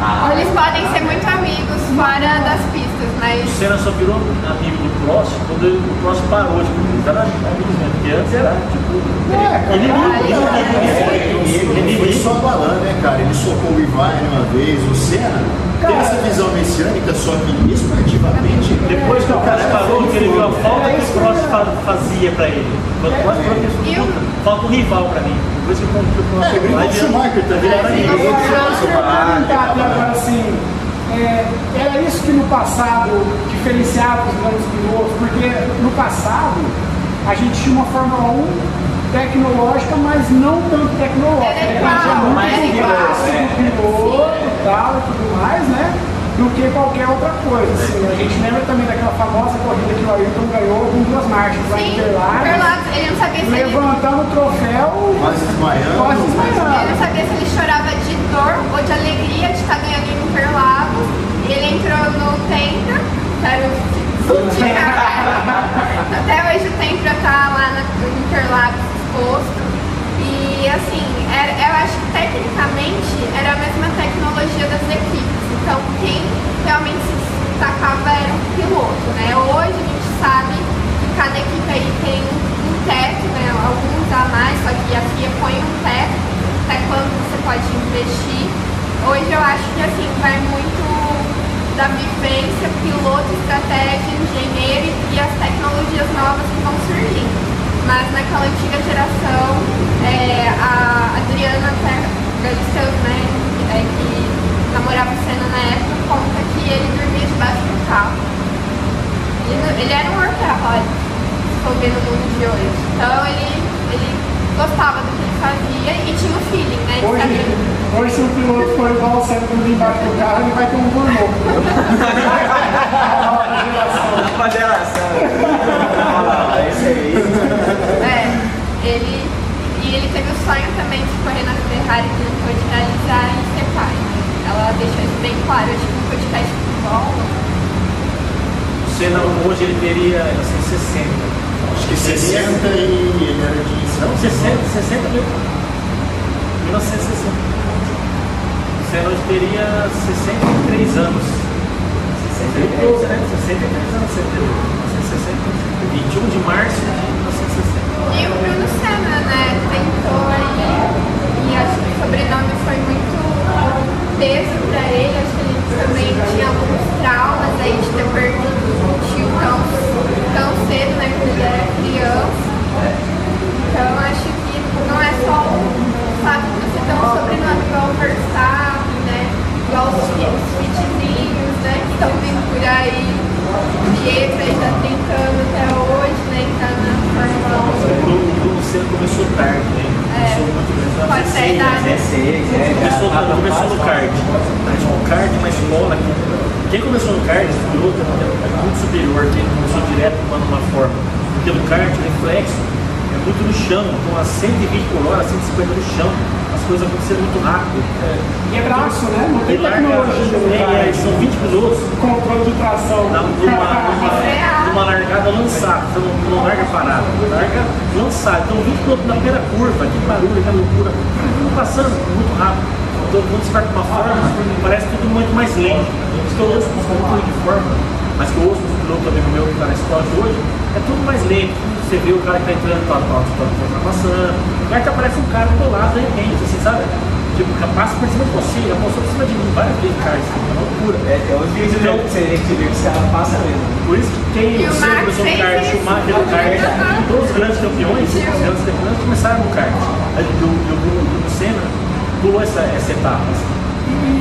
Ah, Eles podem ser muito amigos fora das pistas, O mas Senna só virou amigo do Prost quando ele- o Prost parou de eram amigos mesmo, porque antes era tipo. É, Ele Ele foi só balão, né, cara? Ele socou o Ivaine uma vez, o Senna. Tem Cara, essa visão messiânica, só que esportivamente. Depois que o cara parou, que ele viu a falta que o Prost fa- fazia pra ele. Quando o Prost falou que o- falta um rival pra mim. Depois que o Prost É, brigou com o Schumacher também. É, era eu. Eu aqui agora assim, é, era isso que no passado diferenciava os grandes pilotos, porque no passado a gente tinha uma Fórmula 1 tecnológica, mas não tanto tecnológica. Era né? igual, Tinha muito era igual. braço do piloto e tal e tudo mais, né? Do que qualquer outra coisa. Assim, a gente lembra também daquela famosa corrida que o Ayrton ganhou com duas marchas lá em Interlagos, ele não sabia se ele levantando o troféu Quase desmaiando. quase Ele desmaiando. não sabia se ele chorava de dor ou de alegria de estar ganhando em Interlagos. Ele entrou no Tempra, quero Até hoje o Tempra tá lá no Interlagos exposto. E assim, era, eu acho que tecnicamente era a mesma tecnologia das equipes. Então quem realmente se destacava era o piloto, né? Hoje a gente sabe que cada equipe aí tem um teto, né? Alguns a mais, só que a FIA põe um teto até quando você pode investir. Hoje eu acho que assim, vai muito da vivência, piloto, estratégia, engenheiro e as tecnologias novas que vão surgindo. Mas naquela antiga geração, é, a Adriana Galisteu, né, é, que namorava o Senna na época, conta que ele dormia debaixo do carro. Ele, ele era um workaholic, for ver no mundo de hoje. Então ele, ele gostava do que ele fazia e tinha o feeling, né? Hoje, sabia. hoje, se o piloto for igual o Senna dormir embaixo do carro, ele vai ter um gourmet. Uma geração. Esse aí. É, ele, e ele teve o sonho também de correr na Ferrari que não pôde realizar e ser pai. Ela deixou isso bem claro, acho que no podcast de futebol. O Senna hoje ele teria assim, 60. Acho que 60 e ele era de Não, 60, 60 mil. 1960. O Senna hoje teria 63 anos. 63, né? 63 anos, 1960. 21 de março de 1960. E o Bruno Senna, né, tentou aí, e acho que o sobrenome foi muito peso pra ele, acho que ele também tinha alguns traumas aí de ter perdido o tio tão, tão cedo, né, quando ele era criança. Então acho que não é só o fato de você ter um sobrenome igual o Verstappen, né? Igual os fi- os fitzinhos, né? Que estão vindo por aí. O Pietro aí tá tentando até hoje, né? Tá na Fórmula 1. O Bruno Senna começou tarde, né? É, Começou pode ser a idade. 16, é. Começou, já tá começou no kart. Mas o kart é uma escola que. Quem começou no kart, o piloto é muito superior quem começou direto tomando uma forma. Porque no kart, o reflexo muito no chão, então a 120 por hora, 150 no chão, as coisas aconteceram muito rápido. E é braço, né? Não tem larga, tecnologia no é, kart. são 20 pilotos Controle de tração. na, numa, numa, numa largada lançada, então não, larga parada, larga lançada. Então 20 pilotos na primeira curva, que barulho, que loucura, tudo passando muito rápido. Então quando você vai com uma forma, parece tudo muito mais lento. Por isso que eu ouço os pilotos de forma, mas que eu ouço os pilotos também no meu que está na esporte hoje, é tudo mais lento. Você vê o cara que está entrando, tá, tá, tá, tá, tá passando, o cara que aparece um cara do lado de repente, assim, sabe? Tipo, passa por cima de você, já passou por cima de mim várias vezes, cara, isso é uma loucura. É, é né, que você tem que os caras passam mesmo. Por isso que quem E o no fez kart, o Schumacher no kart, todos os grandes campeões, os grandes campeões começaram no kart. Aí o, o, o, o Senna pulou essa, essa etapa. assim.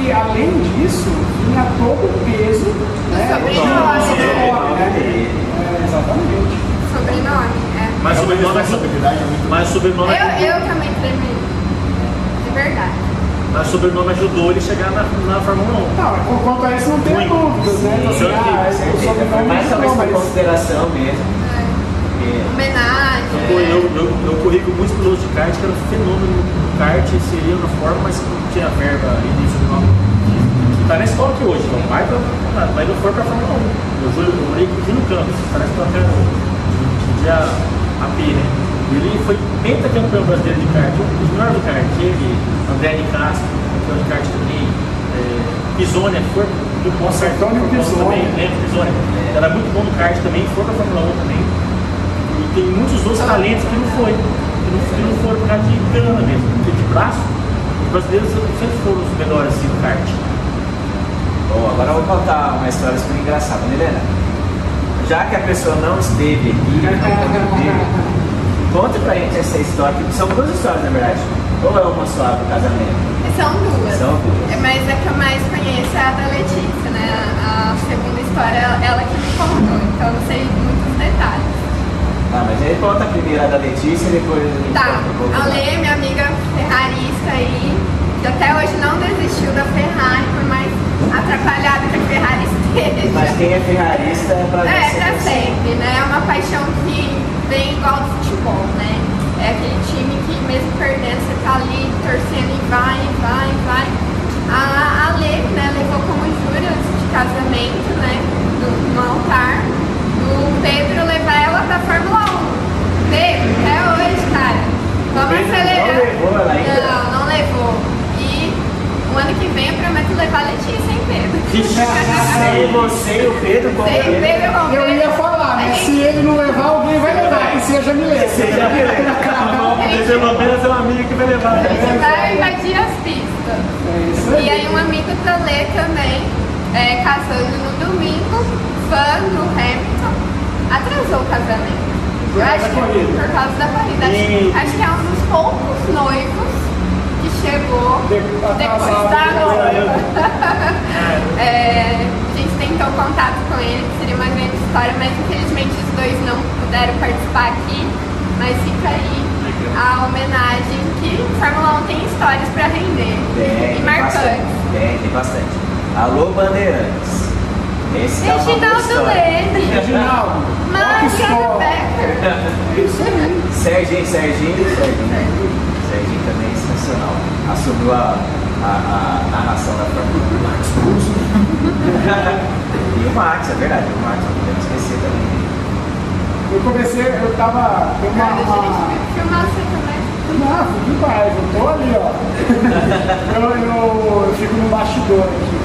E além disso, vinha todo o peso né, sobrenome. do sobrenome, né? dele. É, exatamente. Sobrenome, é. Mas sobrenome é, responsabilidade é muito mas o sobrenome, Eu, eu também tremi. De verdade. mas o sobrenome ajudou ele a chegar na, na Fórmula 1. Não, por quanto a isso não tem Muito. dúvidas, né? Então, assim, Sim, ah, Com o sobrenome mais talvez por mas consideração mesmo. É. Homenagem. Eu, eu, eu, eu corri com muitos pilotos de kart que eram fenômeno no kart, seriam na forma, mas que não tinha verba início do nome. Que tá na escola aqui hoje, não vai pra, mas não foi pra Fórmula 1. Eu, fui, eu morei com o Júlio Campos, tá na escola até a, a P, né? Ele foi pentacampeão brasileiro de kart, um dos melhores do kart. Ele, André de Castro, campeão de kart também. É, Pisoni, foi muito bom kart. Antônio Pisoni. também, lembra Pisoni? Era muito bom no kart também, foi pra Fórmula 1 também. E tem muitos outros talentos que não foi. Que não, que não foram por causa de grana mesmo, porque de braço. Os brasileiros sempre foram os melhores assim, no kart. Bom, agora eu vou contar uma história super engraçada, né, Helena? Já que a pessoa não esteve aqui, conta pra gente essa história, que são duas histórias, na verdade. Ou é uma só do casamento? São duas. São duas. É, Mas a que eu mais conheço é a da Letícia, né? A, segunda história, ela, que me contou, então eu não sei muitos detalhes. Ah, mas aí conta a primeira da Letícia e depois a gente Tá, um a Lê, minha amiga ferrarista aí, que até hoje não desistiu da Ferrari, por mais atrapalhada que a Ferrari esteja. Mas quem é ferrarista é pra É, pra sempre, né? É uma paixão que vem igual do futebol, né? É aquele time que mesmo perdendo, você tá ali torcendo e vai, vai, vai. A, a Lê, né, levou como júri antes de casamento, né? No, no altar, o Pedro levar ela pra Fórmula 1. Pedro, até hoje, cara. Vamos Pedro acelerar. não levou ela ainda? Não, não levou. E o ano que vem eu prometo levar a Letícia em Pedro. Você e o Pedro como Eu ia falar, né? Se ele não levar, alguém vai levar, que seja Milena. Seja Pelo menos é uma amiga que vai levar. A gente vai invadir as pistas. É isso E aí. aí um amigo da Lê também, é, casando no domingo, fã do Hamilton, atrasou o casamento. Por Eu causa acho da que corrida. por causa da corrida. Acho, acho que é um dos poucos noivos chegou De- depois da noiva. <laughs> É, a gente tentou contato com ele, que seria uma grande história, mas infelizmente os dois não puderam participar aqui. Mas fica aí a homenagem que Fórmula 1 tem histórias para render. Tem, e tem marcantes. Tem, tem bastante. Alô, Bandeirantes. Esse é Reginaldo. Leme, Reginaldo, Rockstar. Becker. Isso aí. Serginho, Serginho, Serginho. Serginho também é sensacional. Assumiu a, a, a narração da Fórmula 1. Max <laughs> E o Max, é verdade, o Max, não podemos esquecer também. Eu comecei, eu tava. Tem uma. Deixa a uma... filmar você também. Não, em paz, eu tô ali, ó. <laughs> eu, eu, eu fico no bastidor aqui.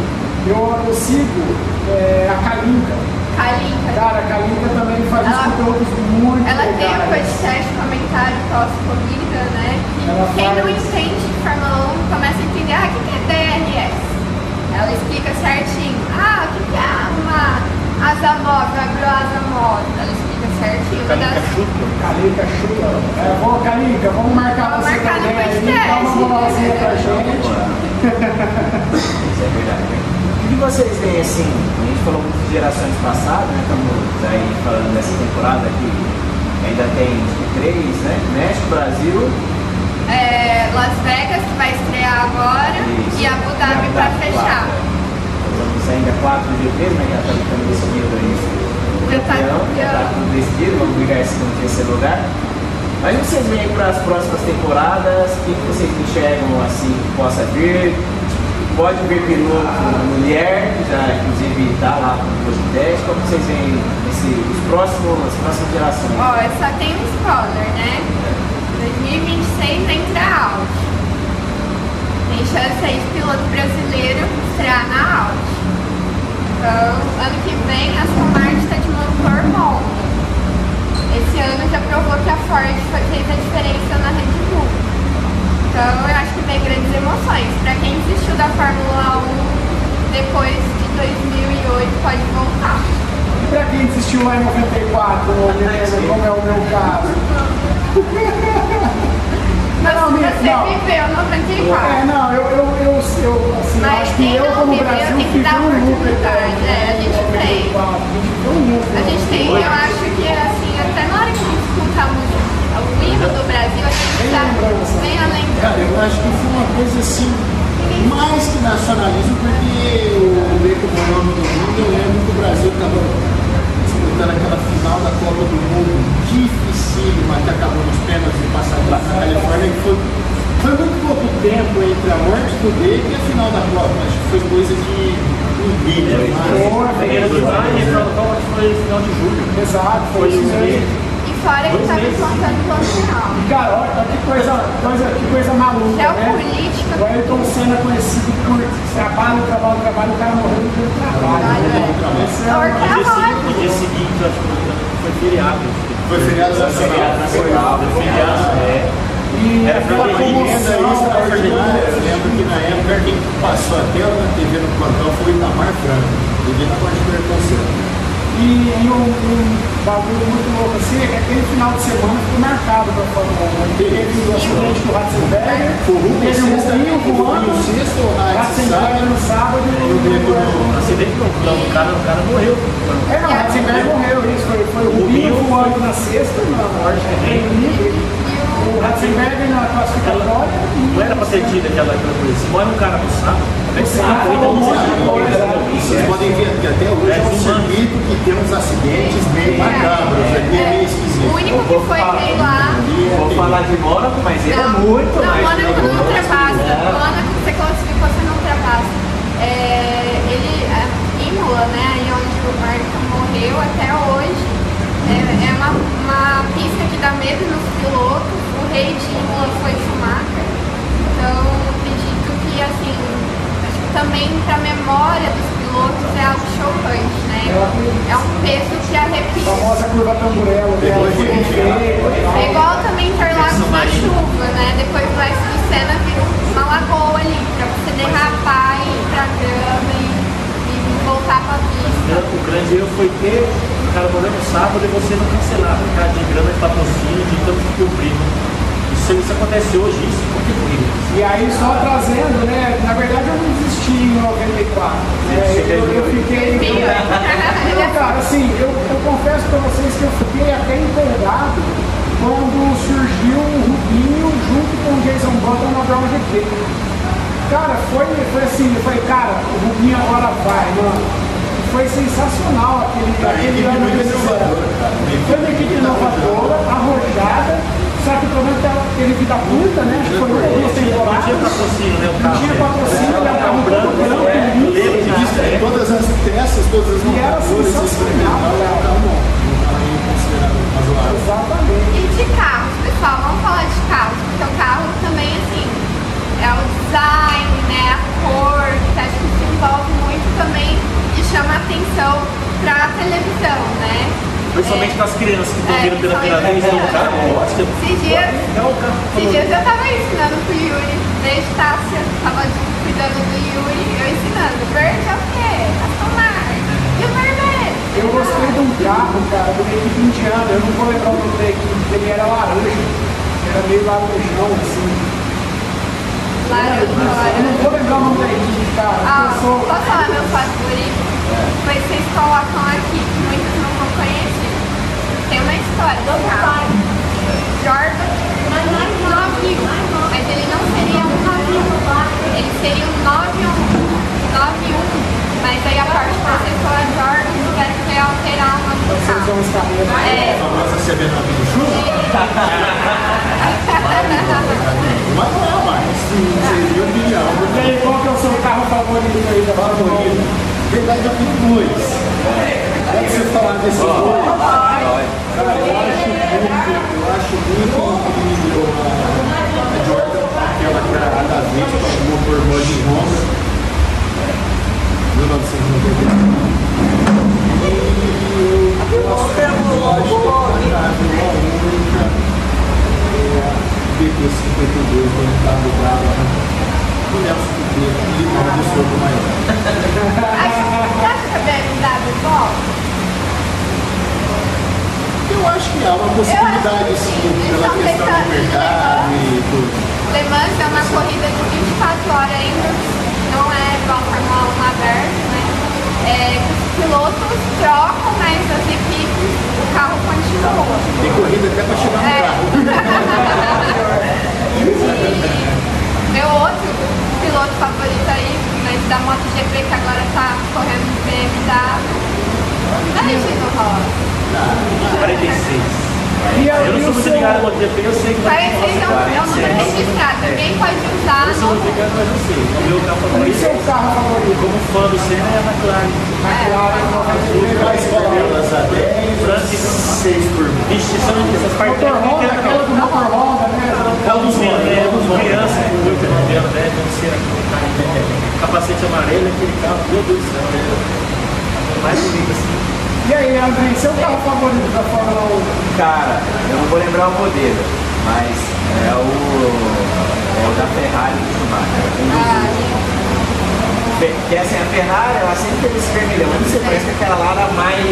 Eu, eu sigo é, a Kalinka. Kalinka. Cara, a Kalinka também faz Ela- conteúdos muito Ela tem o legais. podcast comentário pós-corrida, né? Que Ela quem não faz- entende de Fórmula 1 começa a entender, ah, o que é DRS? Ela explica certinho. Ah, o que que é uma asa móvel, abriu a asa móvel? Ela explica certinho. Uma Calinca das- chuta. Kalinka chuta. É, vou, Kalinka, vamos marcar Vamos você marcar também aí, podcast. dá uma moralzinha pra gente. Isso é verdade. O que vocês veem assim? A gente falou muito de gerações passadas, né? Estamos aí falando dessa temporada que ainda tem três, né? México, Brasil é, Las Vegas, que vai estrear agora, Isso. e Abu Dhabi Dhabi, fechar. vamos ainda quatro GPs, né? Já está ficando decidido aí. Tá campeão, já está tudo decidido, vamos brigar esse e terceiro lugar. Mas o que vocês veem para as próximas temporadas? O que que vocês enxergam assim que possa vir? Pode vir piloto mulher, que já inclusive está lá no podcast. Como vocês veem esse, os próximos, as próximas gerações? Ó, eu só tenho um spoiler, né? 2026 entra Audi. Tem chance aí de piloto brasileiro estrear na Audi. Então, ano que vem a Aston está de motor Honda. Esse ano já provou que a Ford fez a diferença na Red Bull. Então, eu acho que vem grandes emoções. Para quem desistiu da Fórmula 1 depois de 2008, pode voltar. E pra quem desistiu lá em 94, ô, Milena, como é o meu caso? <laughs> Mas Não, minha- você não. viveu 94. É, não, eu, eu, eu, eu assim, eu Mas acho que quem eu não como viveu Brasil tem que dar um lucro oportunidade, eterno. é, a gente tem. A gente ficou lucro. A gente tem, eu acho que assim, até na hora que a gente escuta a música, o hino do Brasil, a gente Vem já lembrança. vem a lembrança. Cara, eu acho que foi uma coisa assim, mais que nacionalismo, porque o Beco o nome do mundo, eu lembro que o Brasil estava disputando aquela final da Copa do Mundo, dificílima, que acabou nos pênaltis e passado lá na Califórnia, que foi, foi muito pouco tempo entre a morte do Beco e a final da Copa. Acho que foi coisa de um dia. Foi, mas- Primeiro de maio e final da Copa foi final de julho. Exato, foi Foi isso o mesmo. E história que tá me contando no final. Cara, olha que coisa, coisa, que coisa maluca, É o né? político. O Ayrton Senna conhecido por trabalho, trabalho, trabalho, o cara morreu no trabalho. Olha, né? É Orca No dia, seguinte, no dia seguinte, acho que foi feriado. Foi feriado Feriado nacional. Foi feriado, é. E Era aquela pra mim, Ainda isso comoção, ordinária, eu lembro que na época quem passou a tela na TV no plantão foi o Itamar Franco. Ele não pode ter conselho. E, e um, um bagulho muito louco assim, é que aquele final de semana ficou marcado pra Fórmula 1. Teve o acidente do Ratzenberger, teve o sexta, Rubinho o voando, Ratzenberger no sábado o acidente não, não, o cara, o cara morreu. É, não, o Ratzenberger morreu, isso. Foi, foi o Rubinho voando na sexta, na morte o na classificatória Não era pra ter tido aquela coisa. Se morre um cara no como é um monte de coisa. Vocês podem ver que até hoje é um circuito que tem uns acidentes meio macabros, é meio O esquisito. único que foi bem lá. Vou falar de Mônaco, mas ele é muito não, mais. Mônaco perigoso. não ultrapassa. Não. Mônaco você classificou, você não ultrapassa. É, ele, a Imola, né, aí onde o Ayrton morreu até hoje, é, é uma, uma pista que dá medo nos pilotos. O rei de Imola foi Schumacher. Então, acredito que, assim, acho que também para a memória dos pilotos é algo chocante, né? É um peso que a arrepia. famosa curva tamburelo, né? Tal. É igual também Interlagos na chuva, né? Depois Oeste do Sena vira uma lagoa ali, pra você derrapar e ir pra grama e pra pista. O grande erro foi ter o cara morando no sábado e você não cancelar por causa de grana de patrocínio, de tanto que cumprir. Isso, isso acontece hoje, isso porque. E aí só trazendo, né? Na verdade eu não desisti em 94. Né? Eu, eu fiquei. Cara, assim, eu, eu confesso pra vocês que eu fiquei até empolgado quando surgiu o Rubinho junto com o Jason Button na Brown GP. Cara, foi, foi assim, eu falei, cara, o Rubinho agora vai, mano. Foi sensacional aquele, A aquele equipe ano muito que eles fizeram. inovadora, cara. Foi uma equipe inovadora, arrojada, só que o problema é que ela teve vida curta, né? Acho que foi uma ou duas Não tinha temporadas. patrocínio, né? Não tinha patrocínio, Era era um carro branco, todo branco, é, Em é. todas as peças, todas as E era montadoras sensacional. experimentaram, era bom. Exatamente. E de carros, pessoal, vamos falar de carros, porque o carro também, assim, é o design, né, a cor, que acho que se envolve muito também e chama atenção pra televisão, né? Principalmente para as crianças que estão É, vendo pela primeira vez, principalmente não, cara, gosta. Esses dias, É o carro. esses dias eu tava ensinando pro Yuri, desde Tássia, tava cuidando do Yuri, eu ensinando, verde é o quê? Aston Martin. E o vermelho? Eu gostei de um carro, cara, de uma equipe indiana, eu não vou lembrar o nome da equipe, ele era laranja, era meio laranjão, assim. Eu não vou lembrar o nome da equipe, cara. Ah, sou... posso falar meu favorito? Pois vocês colocam aqui, que muitos não vão conhecer. Tem uma história do carro. Jordan mas não é um navio, mas ele não seria um navio. Ele seria um 91. Mas aí a parte processora Jordan tiveram que alterar o nome do Vocês carro. são os carrinhos. É. A famosa CB9 do chuva? Mas não é mais. Seria um milhão. E aí, qual que é o seu carro favorito aí da 1? Verdade, eu tenho dois. Pode você falar desses dois? Cara, eu acho muito, eu acho muito incrível a, a Jordan, aquela que era a da 20 com o motor Mud Honda, 1991. E eu acho que é a única é a BP52 quando está ligado o Nelson Piquet e limão de soro maior. Acho- Você acha que a BMW volta? Eu acho que há uma possibilidade sim, pela estão questão do mercado e tudo. Le Mans é uma corrida de 24 horas ainda, não é igual a Fórmula 1 aberta, né? É, que os pilotos trocam, mas as equipes, o carro continua. Tem corrida até para chegar no É. carro. <laughs> E meu outro piloto favorito aí, mas da MotoGP que agora tá correndo no BMW. Não é Gino Rosa. 46. E a- Eu não e sou o muito seu- ligado ao DP, eu sei que vai 46 é um, é um número registrado, ninguém pode usar. Eu sou muito ligado, mas eu sei. O meu carro E favorito, seu carro favorito? como fã do Senna, é a McLaren. McLaren 93. Vai escolas a 10, Francis. 6 por mês. Vixe, são essas partes Motor Honda, técnicas, aquela do motor Honda, né? É um dos meus, né? Um dos crianças, eu que não deu, né? Como ser aquele carro, capacete amarelo, aquele carro, meu Deus do céu, né? Mais bonito assim. E aí, André, seu carro favorito da Fórmula 1? Cara, eu não vou lembrar o modelo, mas é o, é o da Ferrari do Schumacher. Um dos- Fe- Que assim, a Ferrari, ela sempre teve esse vermelhão. Não sei, parece que aquela lá era mais.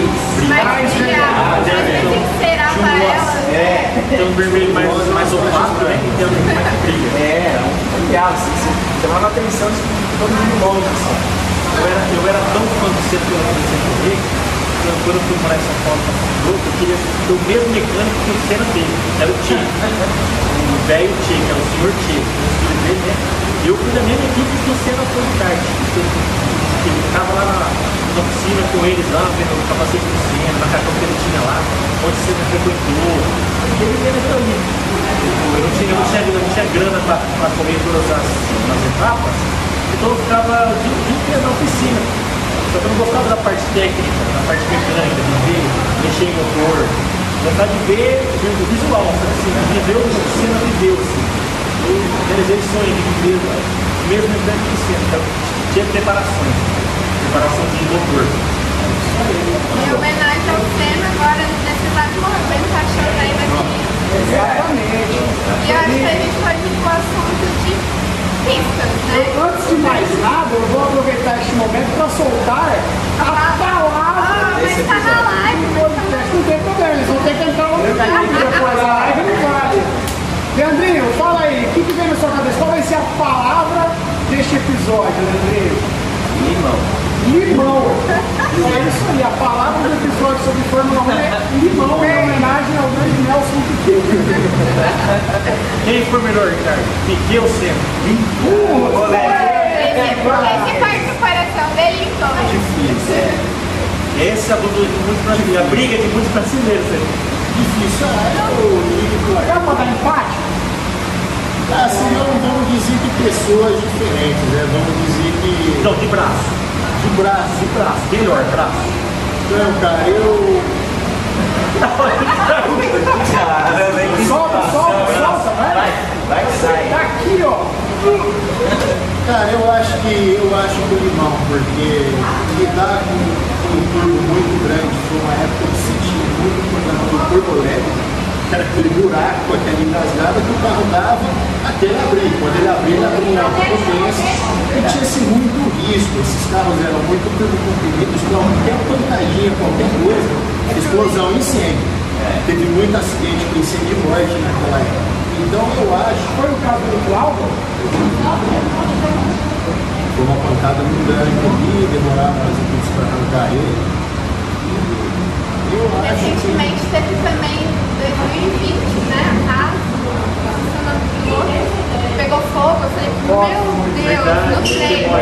Mais brilhante, às vezes tem que ser amarela. É, Tem um vermelho mais, mais opaco, né? Tem um mais que brilha. é, um legal, assim, assim, chamava a atenção de todo mundo longe, assim. Eu era, eu era tão fã do centro que eu quando eu fui morar em São Paulo eu queria ter o mesmo mecânico que o Senna teve, era o Tchê. O velho Tchê, que era o senhor Tchê, o filho dele, né? E eu fui da mesma equipe que o Senna foi de kart. Ele estava lá na, na com eles lá, vendo o capacete do Senna, na cartão que ele tinha lá, onde o Senna frequentou. E ele veio naquilo ali. Eu não tinha, eu não tinha, eu não tinha grana para correr todas as, as etapas, então eu ficava dia inteiro na oficina. Só que eu não gostava da parte técnica, da parte mecânica, de ver, mexer em motor. Gostava de ver o visual, sabe assim, viver o que a oficina viveu, assim. Eu realizei sonho de viver o mesmo mecânico que cena, então, tinha preparações, preparação de motor. Em homenagem ao Senna, agora nesse exato momento, tá achando aí daqui. Exatamente. E acho que a gente pode ir pro assunto de pistas, né? Antes de mais nada, eu vou aproveitar este momento para soltar a palavra Ah, mas desse tá na episódio. live, No podcast não tem problema, eles vão ter que entrar outro vídeo depois da live, não vale. Leandrinho, fala aí, o que, que vem na sua cabeça? Qual vai ser a palavra deste episódio, Leandrinho? limão. Limão. É isso aí, a palavra do episódio sobre Fórmula 1 é limão, em homenagem ao grande <laughs> Quem foi melhor, Ricardo? Piquet ou Senna? Esse, esse parte do coração dele, então. Essa é a dúvida de muitos brasileiros, a briga de muitos brasileiros. né? Difícil, ah, é o. Quer botar empate? Assim, não vamos dizer que pessoas diferentes, né? Vamos dizer que Não, de braço. de braço. De braço. Melhor, braço. Não, cara, eu. Solta, solta, solta, vai. Vai, que sai. Tá aqui, ó. Cara, eu acho que eu acho que o limão, porque lidar com, com um turbo muito grande foi uma época que se tinha muito problema do turbo leve, era aquele buraco aquela engasgada que o carro dava até ele abrir. Quando ele abria, ele abria alta potência e tinha-se muito risco. Esses carros eram muito comprimidos, então qualquer pancadinha, qualquer coisa, explosão, incêndio. Teve muito acidente com incêndio e morte naquela época. Então eu acho Foi o caso do Cláudio? foi uma pancada muito grande ali, demorava as equipes para arrancar ele. Recentemente teve também 2020, né? A casa, pegou fogo. Eu falei, meu Deus, não sei. É?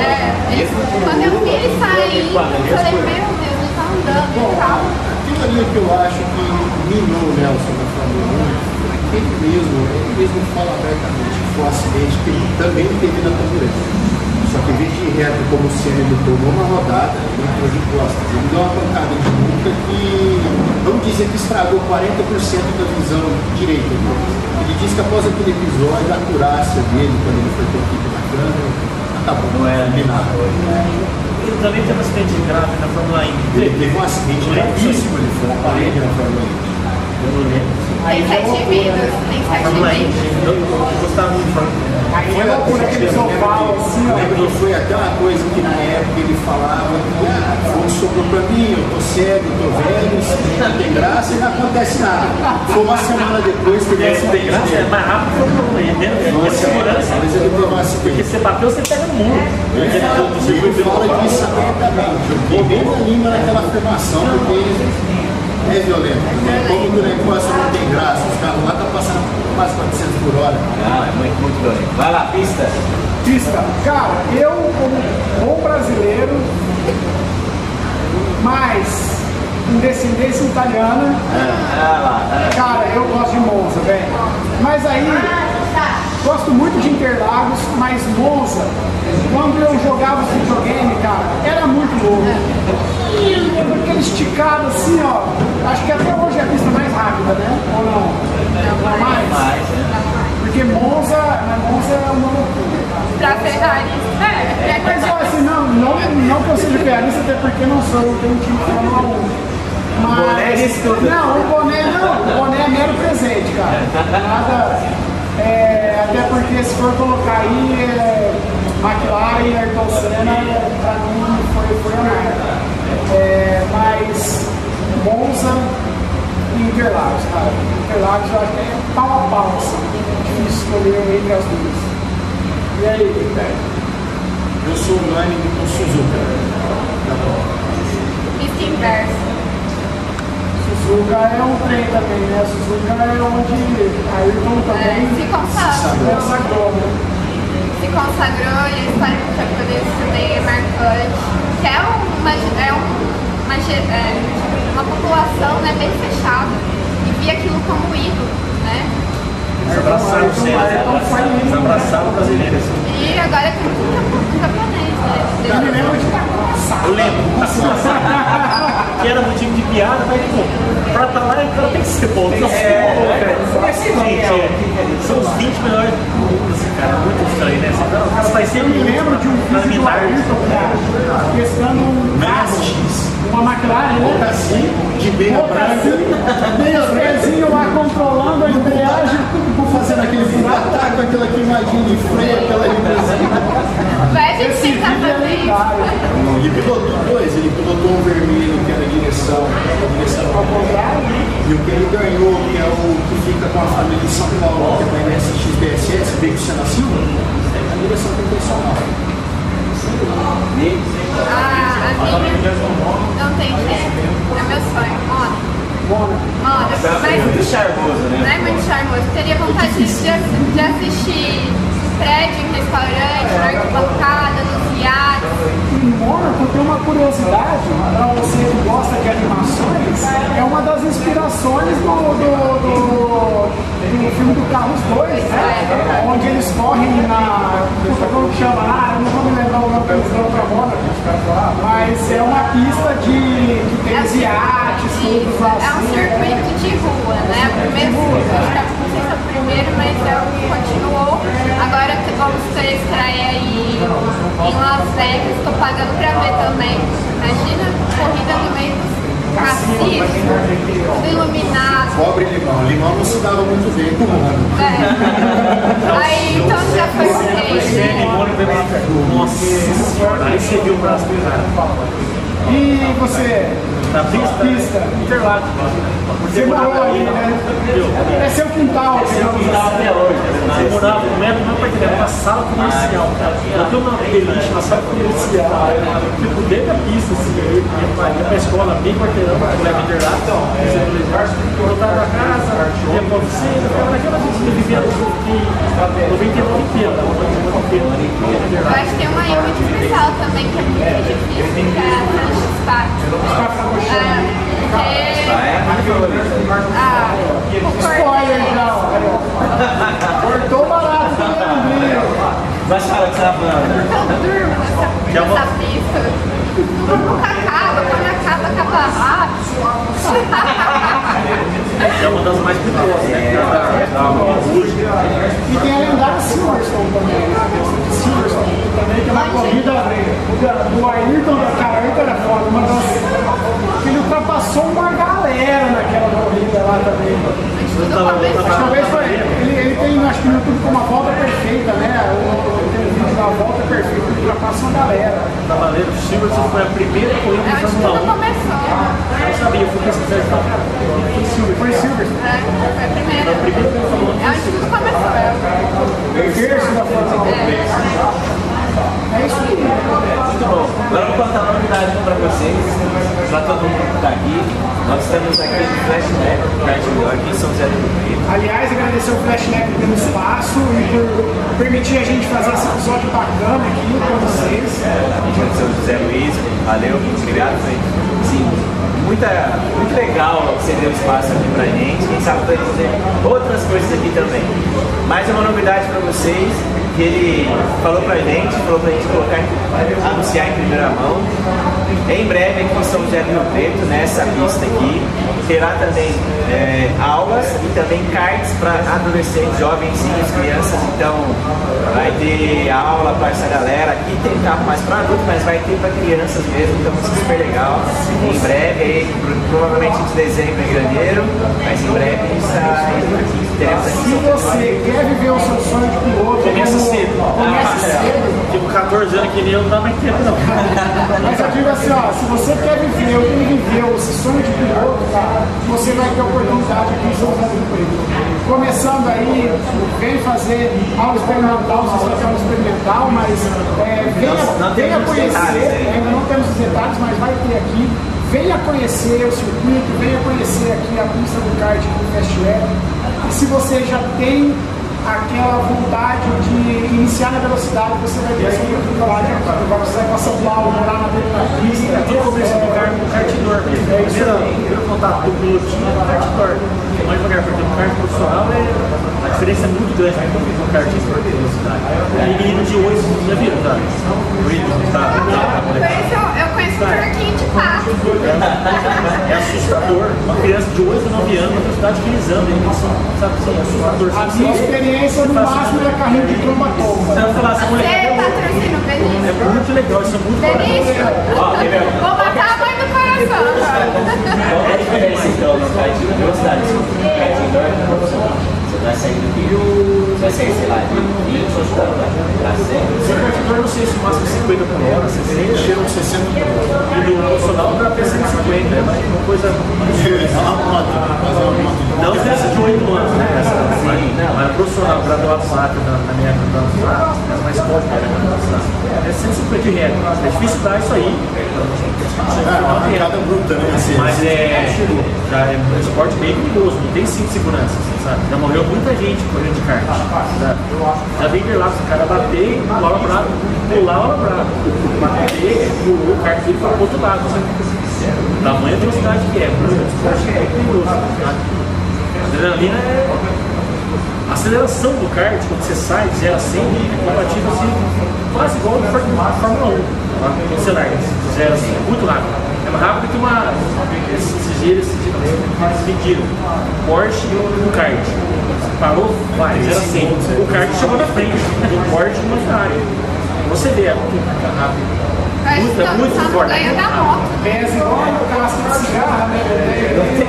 É, quando eu vi ele saindo, eu falei, meu Deus, ele tá andando e tal. aquilo ali que eu acho que minou o Nelson na 1, aquele mesmo, ele mesmo fala abertamente que foi um acidente que ele também teve na tamboreta. Só que em vez de ir reto como o ele tomou uma rodada, ele entrou de costas. Ele deu uma pancada de nuca que, vamos dizer que estragou 40% da visão direita dele. Ele disse que após aquele episódio, a acurácia dele, quando ele foi ter equipe na câmera, acabou. Não era eliminado. Ele também teve um acidente grave na Fórmula Ele Indy. teve um acidente gravíssimo, ele foi na parede na Fórmula 1. Eu não lembro. Tem sete vidas, tem sete Fórmula Indy. vidas. Eu, eu gostava muito de Fórmula Indy. Aí é loucura, aquele sofá, assim, ó. foi até uma coisa que na época ele falava que ah, foi sobrou pra mim, eu tô cego, eu tô velho, isso não tem graça e não acontece nada. Foi uma semana depois que É, ele se tem graça, é mais rápido que a Fórmula Indy. né? Uma É semana segurança. depois ele teve um Porque você bateu, você pega no mundo. Ele fala, ele fala disso abertamente. Eu fiquei bem na língua naquela afirmação, porque é violento. Como que o negócio não tem graça, os carros lá passando quase 400 por hora. Não, é muito, muito violento. Vai lá, pista. Pista. Cara, eu como bom brasileiro, mas com descendência italiana. Ah lá. Cara, eu gosto de Monza, velho. Mas aí, gosto muito de Interlagos, mas Monza, quando eu jogava videogame, cara, era muito louco. Aquele esticado assim, ó. Acho que até hoje é a pista mais rápida, né? Ou não? Não mais? Mais, né? Porque Monza, Monza é uma loucura. Pra Ferrari. É, é Mas ó, assim, não, não, não que eu seja pianista, até porque não sou, eu tenho um time de Fórmula 1. Mas, boné. Não, o boné não, o boné é mero presente, cara. Nada. É, até porque se for colocar aí, é, McLaren e Ayrton Senna, pra mim foi, foi honesto. É, mas Monza e Interlagos, cara. Interlagos eu acho que é pau a pau, assim. Difícil escolher entre as duas. E aí, Ricardo? Eu sou unânime com Suzuka. pista inversa. Suzuka é um trem também, né? Suzuka é onde Ayrton É, também se consagrou. se consagrou, né? se consagrou e a história do japonês também é marcante. Que é uma, é um- uma, é, uma população né, bem fechada e via aquilo como ídolo, né? Eles abraçaram o Senna, Ayrton foi eles lindo. abraçaram o brasileiro. assim. E agora tem muito japonês, né? Eu me lembro de. Eu lembro, <laughs> que era motivo de piada, mas pô, pra estar lá o cara tem que ser bom. Tem que ser bom, velho. Gente, é, são os 20 melhores do mundo, assim, cara. É muito estranho, Você, O cara vai ser Eu me lembro de um do Ayrton, cara, testando um carro, uma McLaren, né? Assim, de meia branca, Meio frezinho lá controlando a embreagem. fazendo aquele buraco com aquela queimadinha de freio, aquela limusine. Vai a gente tentar vídeo é fazer isso. Ele pilotou dois, ele pilotou um vermelho, que era a direção, a direção Ao contrário? E o que ele ganhou, que é o que fica com a família em São Paulo, que é da NSXBSS, veio o Sena Silva, é direção. Ah, a minha não tem jeito. É meu sonho. Moda. Bom, Moda. É muito Mas charmoso, não né? é muito charmoso. Teria vontade de, de assistir prédio em restaurante, na arquibancada, nos iates. Em Mônaco tem uma curiosidade, para você que gosta de animações, é uma das inspirações do, do, do, do filme do Carros 2, né? Onde eles correm na. Como que chama? Ah, eu não vou me lembrar o nome que eles dão pra Mônaco. Mas é uma pista de que tem os iates, tudo lá É um circuito de rua, né? O primeiro, acho que não sei se é o primeiro, mas é o que continuou. Agora vamos ter estreia aí em Las Vegas, tô pagando pra ver também. Imagina, corrida no meio dos cassinos, tudo iluminado. Pobre limão, limão não se dava muito bem com. É. Aí então já foi o. Nossa. Aí você viu o braço pesado. E você? Na pista? Pista. Interlagos. Você morou aí, né? É seu quintal, digamos assim. Até hoje. Você morava, não era não para era uma sala comercial. Eu tenho uma beliche, uma sala comercial, tipo, dentro da pista, assim, eu ia pra, escola, bem quarteirão, pra levar Interlagos, eu tava na casa, ia pra oficina, ficava naquela que vivia no 99 inteiro, né? Acho que tem uma muito especial também, que é muito difícil, que é a. É, porque... Ah, é a. Ah, o Spoiler ó. Cortou barato também, André. Mas fala que você tá falando. É uma- nessa pista. Tudo nunca acaba, quando acaba, acaba rápido. É uma das mais perigosas, né? E tem a lendária Silverstone também, né? Silverstone também, que é uma corrida do Ayrton, cara, Ayrton era foda, uma das... Ele ultrapassou uma galera naquela corrida lá também. Tudo começou. Talvez foi. Ele, ele tem, acho que no YouTube, como a volta perfeita, né? O- Tem um vídeo da volta perfeita, ultrapassa uma galera. Cavaleiro Silverson foi a primeira corrida Fórmula tudo 1. Eu sabia, eu fui pesquisar e falei, foi Silverson. Foi Silverstone. É, foi a primeira. A primeira que ele falou, É onde tudo começou. É. O berço da Fórmula 1. É isso aí. Muito bom. Agora eu vou contar uma novidade pra vocês, pra todo mundo que tá aqui. Nós estamos aqui no Flashback, Cartidor, aqui em São José do Rio. Aliás, agradecer o Flashback pelo espaço e por permitir a gente fazer esse episódio bacana aqui com vocês. A gente Vítima de São José Luiz. Valeu, obrigado. Sim, muita, muito legal você deu espaço aqui pra gente. Quem sabe fazer outras coisas aqui também. Mais uma novidade para vocês que ele falou pra gente, falou pra gente colocar, anunciar em primeira mão. Em breve aqui em São José do Rio Preto, nessa pista aqui, terá também é, aulas e também cards para adolescentes, jovenzinhos, crianças. Então vai ter aula para essa galera. Aqui tem carro mais para adultos, mas vai ter para crianças mesmo, então vai ser super legal. Em breve, aí, provavelmente de dezembro em janeiro, mas em breve a gente está aqui, teremos aqui. Se você quer viver o seu sonho de piloto, Começa cedo. Começa Ah, cedo. Tipo, 14 anos que nem eu não dá mais tempo, não. Mas eu digo assim, ó, se você quer viver, ou quem viveu esse sonho de piloto, cara, você vai ter oportunidade aqui em São José do Preto. Começando aí, vem fazer aula experimental, se você quer aula experimental, mas é, venha, Não- não venha conhecer, ainda. ainda não temos os detalhes, mas vai ter aqui. Venha conhecer o circuito, venha conhecer aqui a pista do kart do Fast Web. E se você já tem aquela vontade de iniciar na velocidade, você vai ter essa oportunidade. Agora você vai para São Paulo, morar na beira da pista. No começo do kart, do kartidor mesmo. É isso Primeiro, contato do pilotinho do kartidor. Mais devagar, porque no kart profissional é, a diferença é muito grande né, quando no kart de velocidade. E menino de 8, já viram, tá? O ritmo tá, É assustador. Uma criança de 8, 9 anos, a velocidade são, sabe assim, é assustador. A minha experiência no máximo era carrinho de tromba-tomba. Você vai falar, essa mulher Você patrocina o é Benício. muito legal, isso é muito Gabriel, vou matar a mãe do coração. Qual é a diferença então velocidade? Indoor e profissional. Você vai sair do Rio, você vai sair, sei lá, de 20 para 100. Esse kartidor, não sei se o máximo é 50 por hora, 60. Chegam 60 E no profissional dá até 150, é uma coisa. É uma uma. Não essa de 8 anos, né? Essa, sim, não, mas profissional, graduado máquina na, na minha época, as mais fortes, né? É 150 de regra. É difícil dar isso aí. É, uma arrancada bruta, né? Assim, Mas é, já é um esporte bem perigoso, não tem cinto de segurança, assim, sabe? Já morreu muita gente correndo de kart. sabe? Já vem lá, se o cara bater, pular o bravo, pular o bravo. Bater, pulou o kart dele para o outro lado. Sabe? Da velocidade que é, por exemplo, é perigoso. Adrenalina é. A aceleração do kart, quando você sai de 0 a 100, é compatível assim, quase igual ao Fórmula Fórmula 1. Quando você larga de 0 a 100, é muito rápido. É mais rápido que uma. Esses exageros, eles mediram. Porsche e o kart. Parou, vai, 0 a 100. O kart chegou na frente, o Porsche e uma Ferrari. Você vê, muito rápido. Que Muito, é no forte. ganho da moto. Pesa igual uma casca de cigarro, né?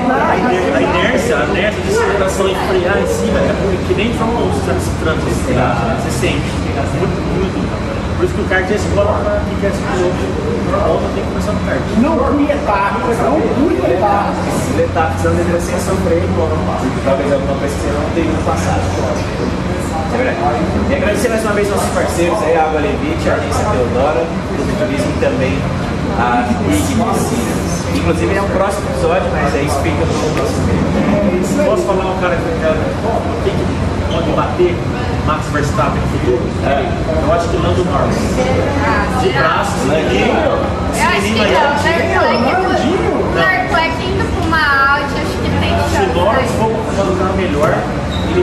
A iner- a inércia, a inércia de aceleração e frear em cima é muito que nem Fórmula 1, você sabe, esse trânsito, você sente. Muito, muito. Por isso que o kart é a escola para quem quer. Na volta tem que começar no kart. Não pule etapas, não pule etapas. Ele tá precisando de você sofrer, porque talvez alguma coisa que você não no passado. É verdade. E agradecer mais uma vez nossos parceiros aí, a Água Levite, a Agência Teodora, o Clube Turismo e também a Big Piscinas. Inclusive é um próximo episódio, mas aí isso fica para o próximo vídeo. Posso falar um cara que pode bater Max Verstappen no futuro? Eu acho que Lando Norris. De braços, Landinho. Eu acho que não. Leclerc Leclerc indo pra uma Audi, acho que tem Se chance. Norris né? for para um lugar melhor,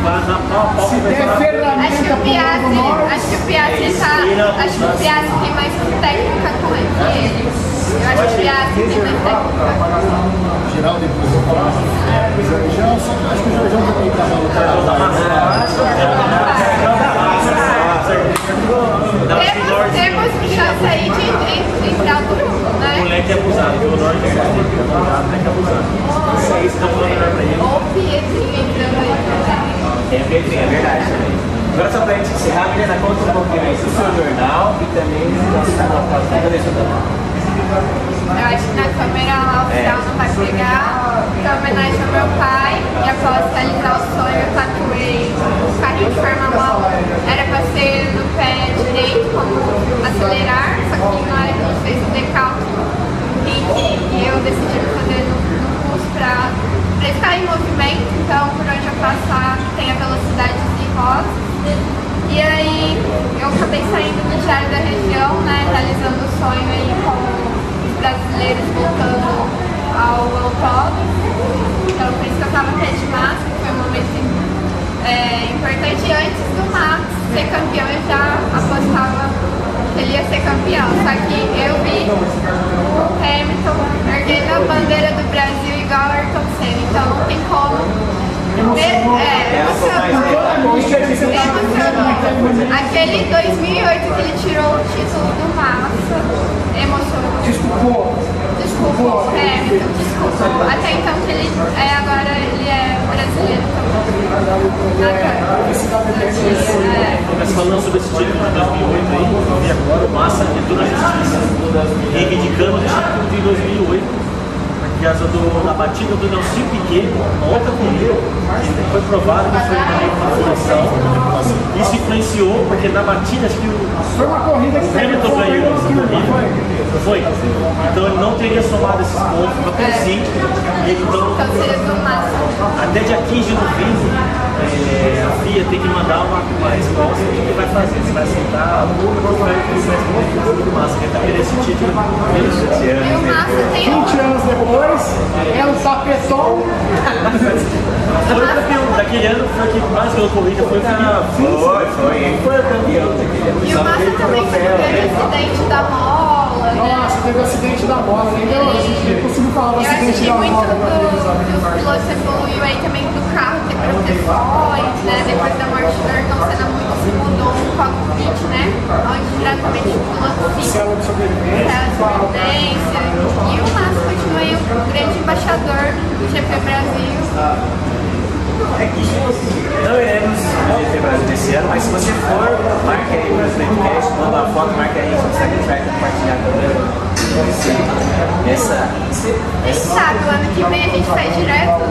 na pau pau Se o der Verstappen. Acho que ferramenta o Piazzi, acho que o Piazzi tá. Acho que o Piazzi tem mais técnica com ele que ele. Eu acho que o Piazzi tem mais técnica. Geral depois eu falar. Jorjão, só que eu acho que o Jorjão também tá Temos, temos chance aí de, entrar todo mundo, O né? moleque é abusado, o Norris é abusado, o moleque é abusado. Isso aí, isso tá falando pra ele. Ou o Pietrinho. Tem a Pedrinha, é verdade também. Agora só pra gente encerrar, Milena, conta um pouquinho aí do seu jornal e também do nosso canal. Cadê seu canal? Eu acho que na câmera lá o céu não vai pegar. Em homenagem ao meu pai e após realizar o sonho, eu tatuei o carrinho de Fórmula 1. Era pra ser no pé direito, como acelerar, só que na hora que a gente fez o decalque, e que eu decidi fazer no, no curso pra, ele ficar em movimento, então por onde eu passar tem a velocidade de rosa. E aí eu acabei saindo no itinerário da região, né? Realizando o sonho aí com os brasileiros voltando ao autódromo. Então por isso que eu tava até de máscara, foi um momento é, importante. E antes do Max ser campeão, eu já apostava que ele ia ser campeão. Só que eu vi o Hamilton erguendo a bandeira do Brasil igual o Ayrton Senna. Então não tem como. É, a naquele momento. Emocionou. Aquele 2008 que ele tirou o título do Massa, emocionou. Desculpou. Desculpa, Hamilton, desculpa. Até então que ele é agora ele é brasileiro também. É. Mas falando sobre esse título de 2008 aí, eu vi agora, o Massa entrou na justiça, reivindicando o título de 2008, por causa do, da batida do Nelson Piquet, uma outra corrida, que foi provado que foi uma manipulação. Isso influenciou, porque na batida, acho que o Foi uma corrida que o Hamilton foi ganhou essa corrida, foi? Então ele não teria somado esses pontos para. E ele, então, Então até dia 15 de novembro, é, a FIA tem que mandar uma, uma resposta do que vai fazer. Se vai aceitar ou vai vai responder do Massa, que ele tá querendo esse título. Esse E ano, o Massa tem 20 anos depois, é o tapetão. Foi o campeão daquele ano, foi o que mais ganhou corrida, foi o Felipe. Foi, foi. Foi o campeão daquele ano. E o Massa também teve o acidente da mola, né? Nossa, teve o acidente da bola, nem deu, a gente conseguiu falar do Eu acidente assisti da muito bola do, na televisão. dos pilotos evoluiu aí também do carro ter proteções, né? Depois da morte do Ayrton Senna muito se mudou um cockpit, né? Onde diretamente o piloto fica Célula de sobrevivência. E o Massa continua aí o grande embaixador do GP Brasil. Não iremos no GP Brasil desse ano, mas se você for, marque aí o podcast, manda uma foto, marque aí, se você vai compartilhar também. Essa. Quem sabe o ano que vem a gente faz direto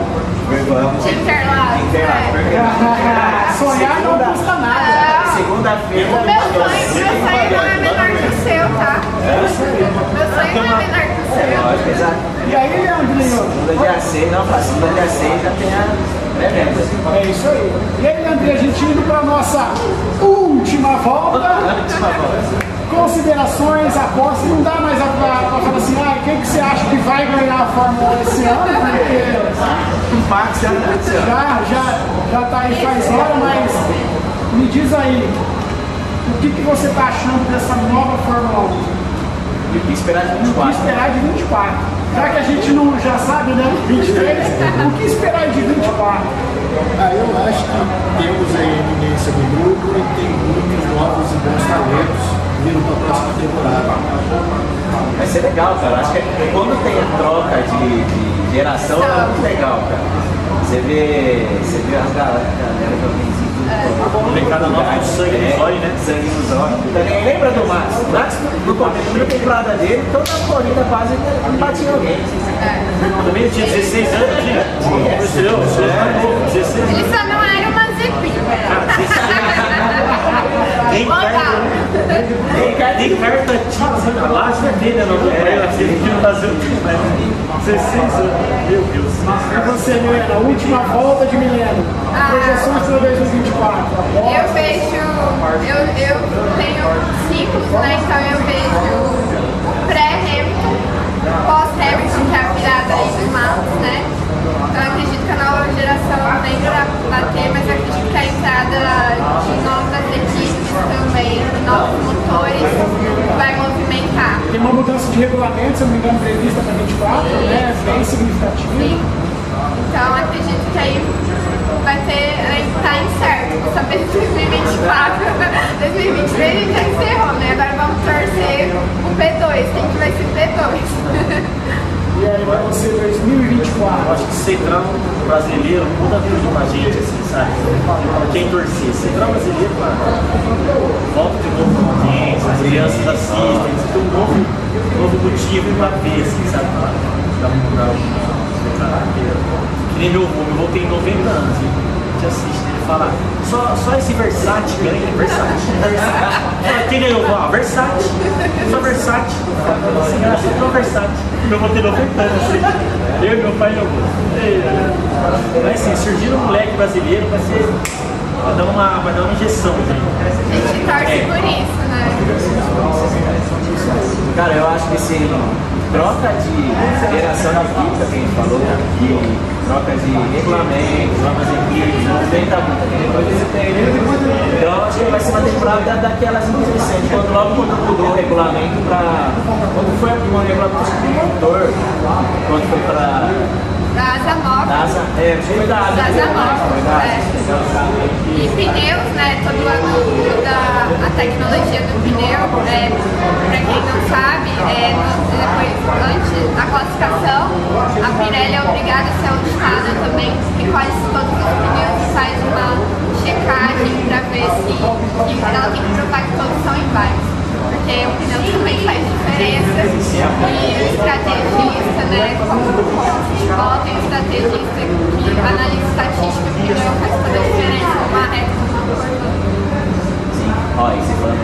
de Interlagos. Sonhar não custa nada. Ah, Segunda-feira. O meu sonho, meu sonho não é menor que o seu, tá? Meu sonho não é menor que o seu. Lógico, exato. E aí, Leandrinho? Segunda dia 6, não, faz segunda dia 6 já tem a. É. É isso aí. E aí, Leandrinho, a gente indo para nossa <laughs> última volta. Considerações, apostas, não dá mais para falar assim, ah, quem que você acha que vai ganhar a Fórmula 1 esse ano? <laughs> Porque Max já aconteceu. já, já, já tá aí faz hora, mas me diz aí, que, que você tá achando dessa nova Fórmula 1? E o que esperar de O que 24? esperar de 24? Já que a gente não já sabe, né? 23, o que esperar de 24? Ah, eu acho que temos aí a eminência do grupo e tem muitos novos e bons talentos vindo para a próxima temporada. Vai ser legal, cara. Acho que quando tem a troca de, de geração é muito legal, cara. Você vê, você vê as galera, a galera jovenzinha tudo. Molecada nova com sangue nos olhos, né? Sangue nos olhos. Lembra do Max? Max, no começo da temporada dele, toda a corrida quase batia alguém. Também tinha 16 anos, tinha? Percebeu? É, 16 anos. Ele só não era uma Tem Legal. carta, tem carta tinta lá, você vai ver, né? Não é, assim, aqui no Brasil, mas 16 anos, meu Deus. E você, Milena, última volta de milênio. Ah. Projeções para 2024. Eu vejo, eu, eu tenho ciclos, né? Então eu vejo o pré-Hamilton, pós-Hamilton, que é a virada aí do Max, né? Então eu acredito que a nova geração vem para bater, mas eu acredito que a entrada de novas equipes também, novos motores, vai movimentar. Tem uma mudança de regulamento, se eu não me engano, prevista para 24, né? Bem significativa. Sim. Então acredito que aí vai ter, aí tá incerto, saber de 2024, 2023 a gente já encerrou, né? Agora vamos torcer o P2, quem que vai ser o P2? <laughs> E aí vai ser 2024. Acho que Central brasileiro muda tudo pra gente, assim, sabe? Pra quem torcer. Central brasileiro, mano, volta de novo com audiência, as crianças assistem, tem um novo, um novo motivo pra ver, assim, sabe? Pra, pra mudar o caráter. Que nem meu avô, meu avô tem 90 anos, a gente assiste, ele fala, só, só esse Versace ganha, <laughs> Versace, Versace. Quem ganhou? Ah, Versace, só Versace. Assim, ah, só Versace. Meu avô tem 90 anos, assim. Eu e meu pai não Mas assim, surgiu um moleque brasileiro, vai ser. Vai dar uma, vai dar uma injeção, gente. A gente torce por isso, né? Cara, eu acho que esse troca de geração de equipe, que a gente falou, de troca de regulamento, novas equipes, não vem da muito Então acho que vai ser uma temporada daquelas interessantes. Quando logo quando mudou o regulamento para. Quando foi o regulamento de motor, quando foi para Da asa nova. da asa, é, foi da asa. Da asa nova, é. E pneus, né? Todo ano muda a tecnologia do pneu. É, pra quem não sabe, é, depois, antes da classificação, a Pirelli é obrigada a ser auditada também em quase todos os pneus e faz uma checagem pra ver se e ela tem que provar que todos são iguais. Porque o pneu também faz diferença e o estrategista, né, como, futebol, tem um estrategista que analisa estatística, o pneu faz toda a diferença reta como Sim. Ó, e você falando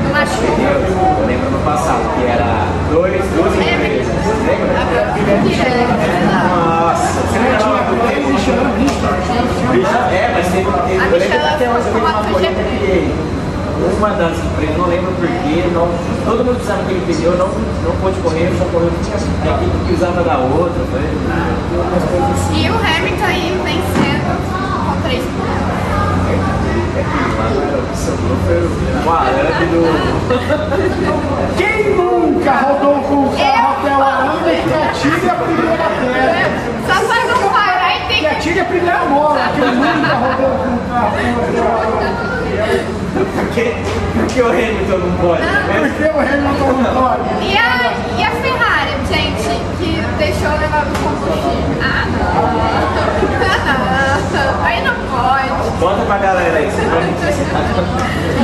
pneu, eu lembro no passado que era dois, duas empresas. Lembra? Nossa, Tinha três Michelin, Michelin. É, mas teve, A eu lembro que até hoje teve uma polêmica que uma das empresas, não lembro porquê, não, todo mundo usava aquele pneu, não, não pôde correr, só correu a equipe que usava da outra. Foi, E o Hamilton aí vencendo com três pneus. é que o arame do. <laughs> Quem nunca rodou com o carro até o arame que atire a primeira pedra? Só pra não parar e tem Que atire a primeira mola. Quem nunca rodou com o carro até o arame? Por que, por que o Hamilton não pode? Por que o Hamilton não pode? E a, e a Ferrari, gente, que deixou levar o combustível? Ah, não. Ah, <laughs> não. Aí não pode. Bota pra galera aí, você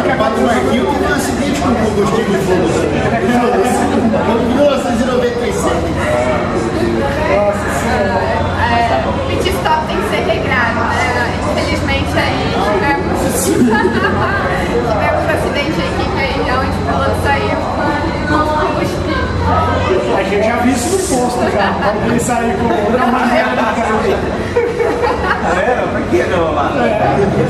vai A Pato Marquinhos teve um acidente com combustível de fogo. Em 1997. É, o pit stop tem que ser regrado, né? Infelizmente aí tivemos, <laughs> tivemos um acidente aqui que onde o piloto saiu combustível. A gente já viu isso no posto já. Alguém sair com uma maneira. Tá vendo? Por que não lá? É,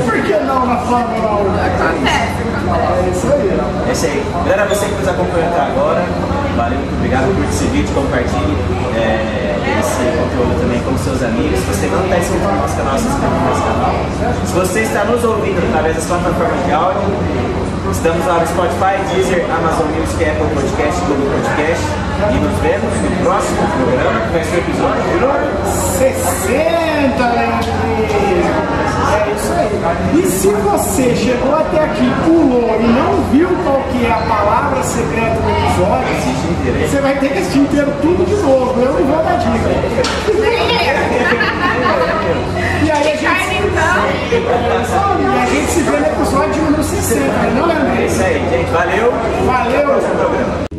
por que não na Fórmula 1? Acontece, acontece. É isso aí. É isso aí. Galera, você que nos acompanhou até agora, valeu, muito obrigado. Curte esse vídeo, compartilhe é, esse conteúdo também com seus amigos. Se você não está inscrito no nosso canal, se inscreva no nosso canal. Se você está nos ouvindo através das plataformas de áudio, estamos lá no Spotify, Deezer, Amazon Music, Apple Podcast, Google Podcast. E nos vemos no próximo programa, que vai ser o episódio número 60, Leandrinho. É isso aí. E se você chegou até aqui, pulou e não viu qual que é a palavra secreta do episódio, você vai ter que assistir inteiro tudo de novo. Eu não vou dar dica. E aí a gente, então. e a gente se vê no episódio número 60, não É Leandrinho? isso aí, gente. Valeu. Valeu!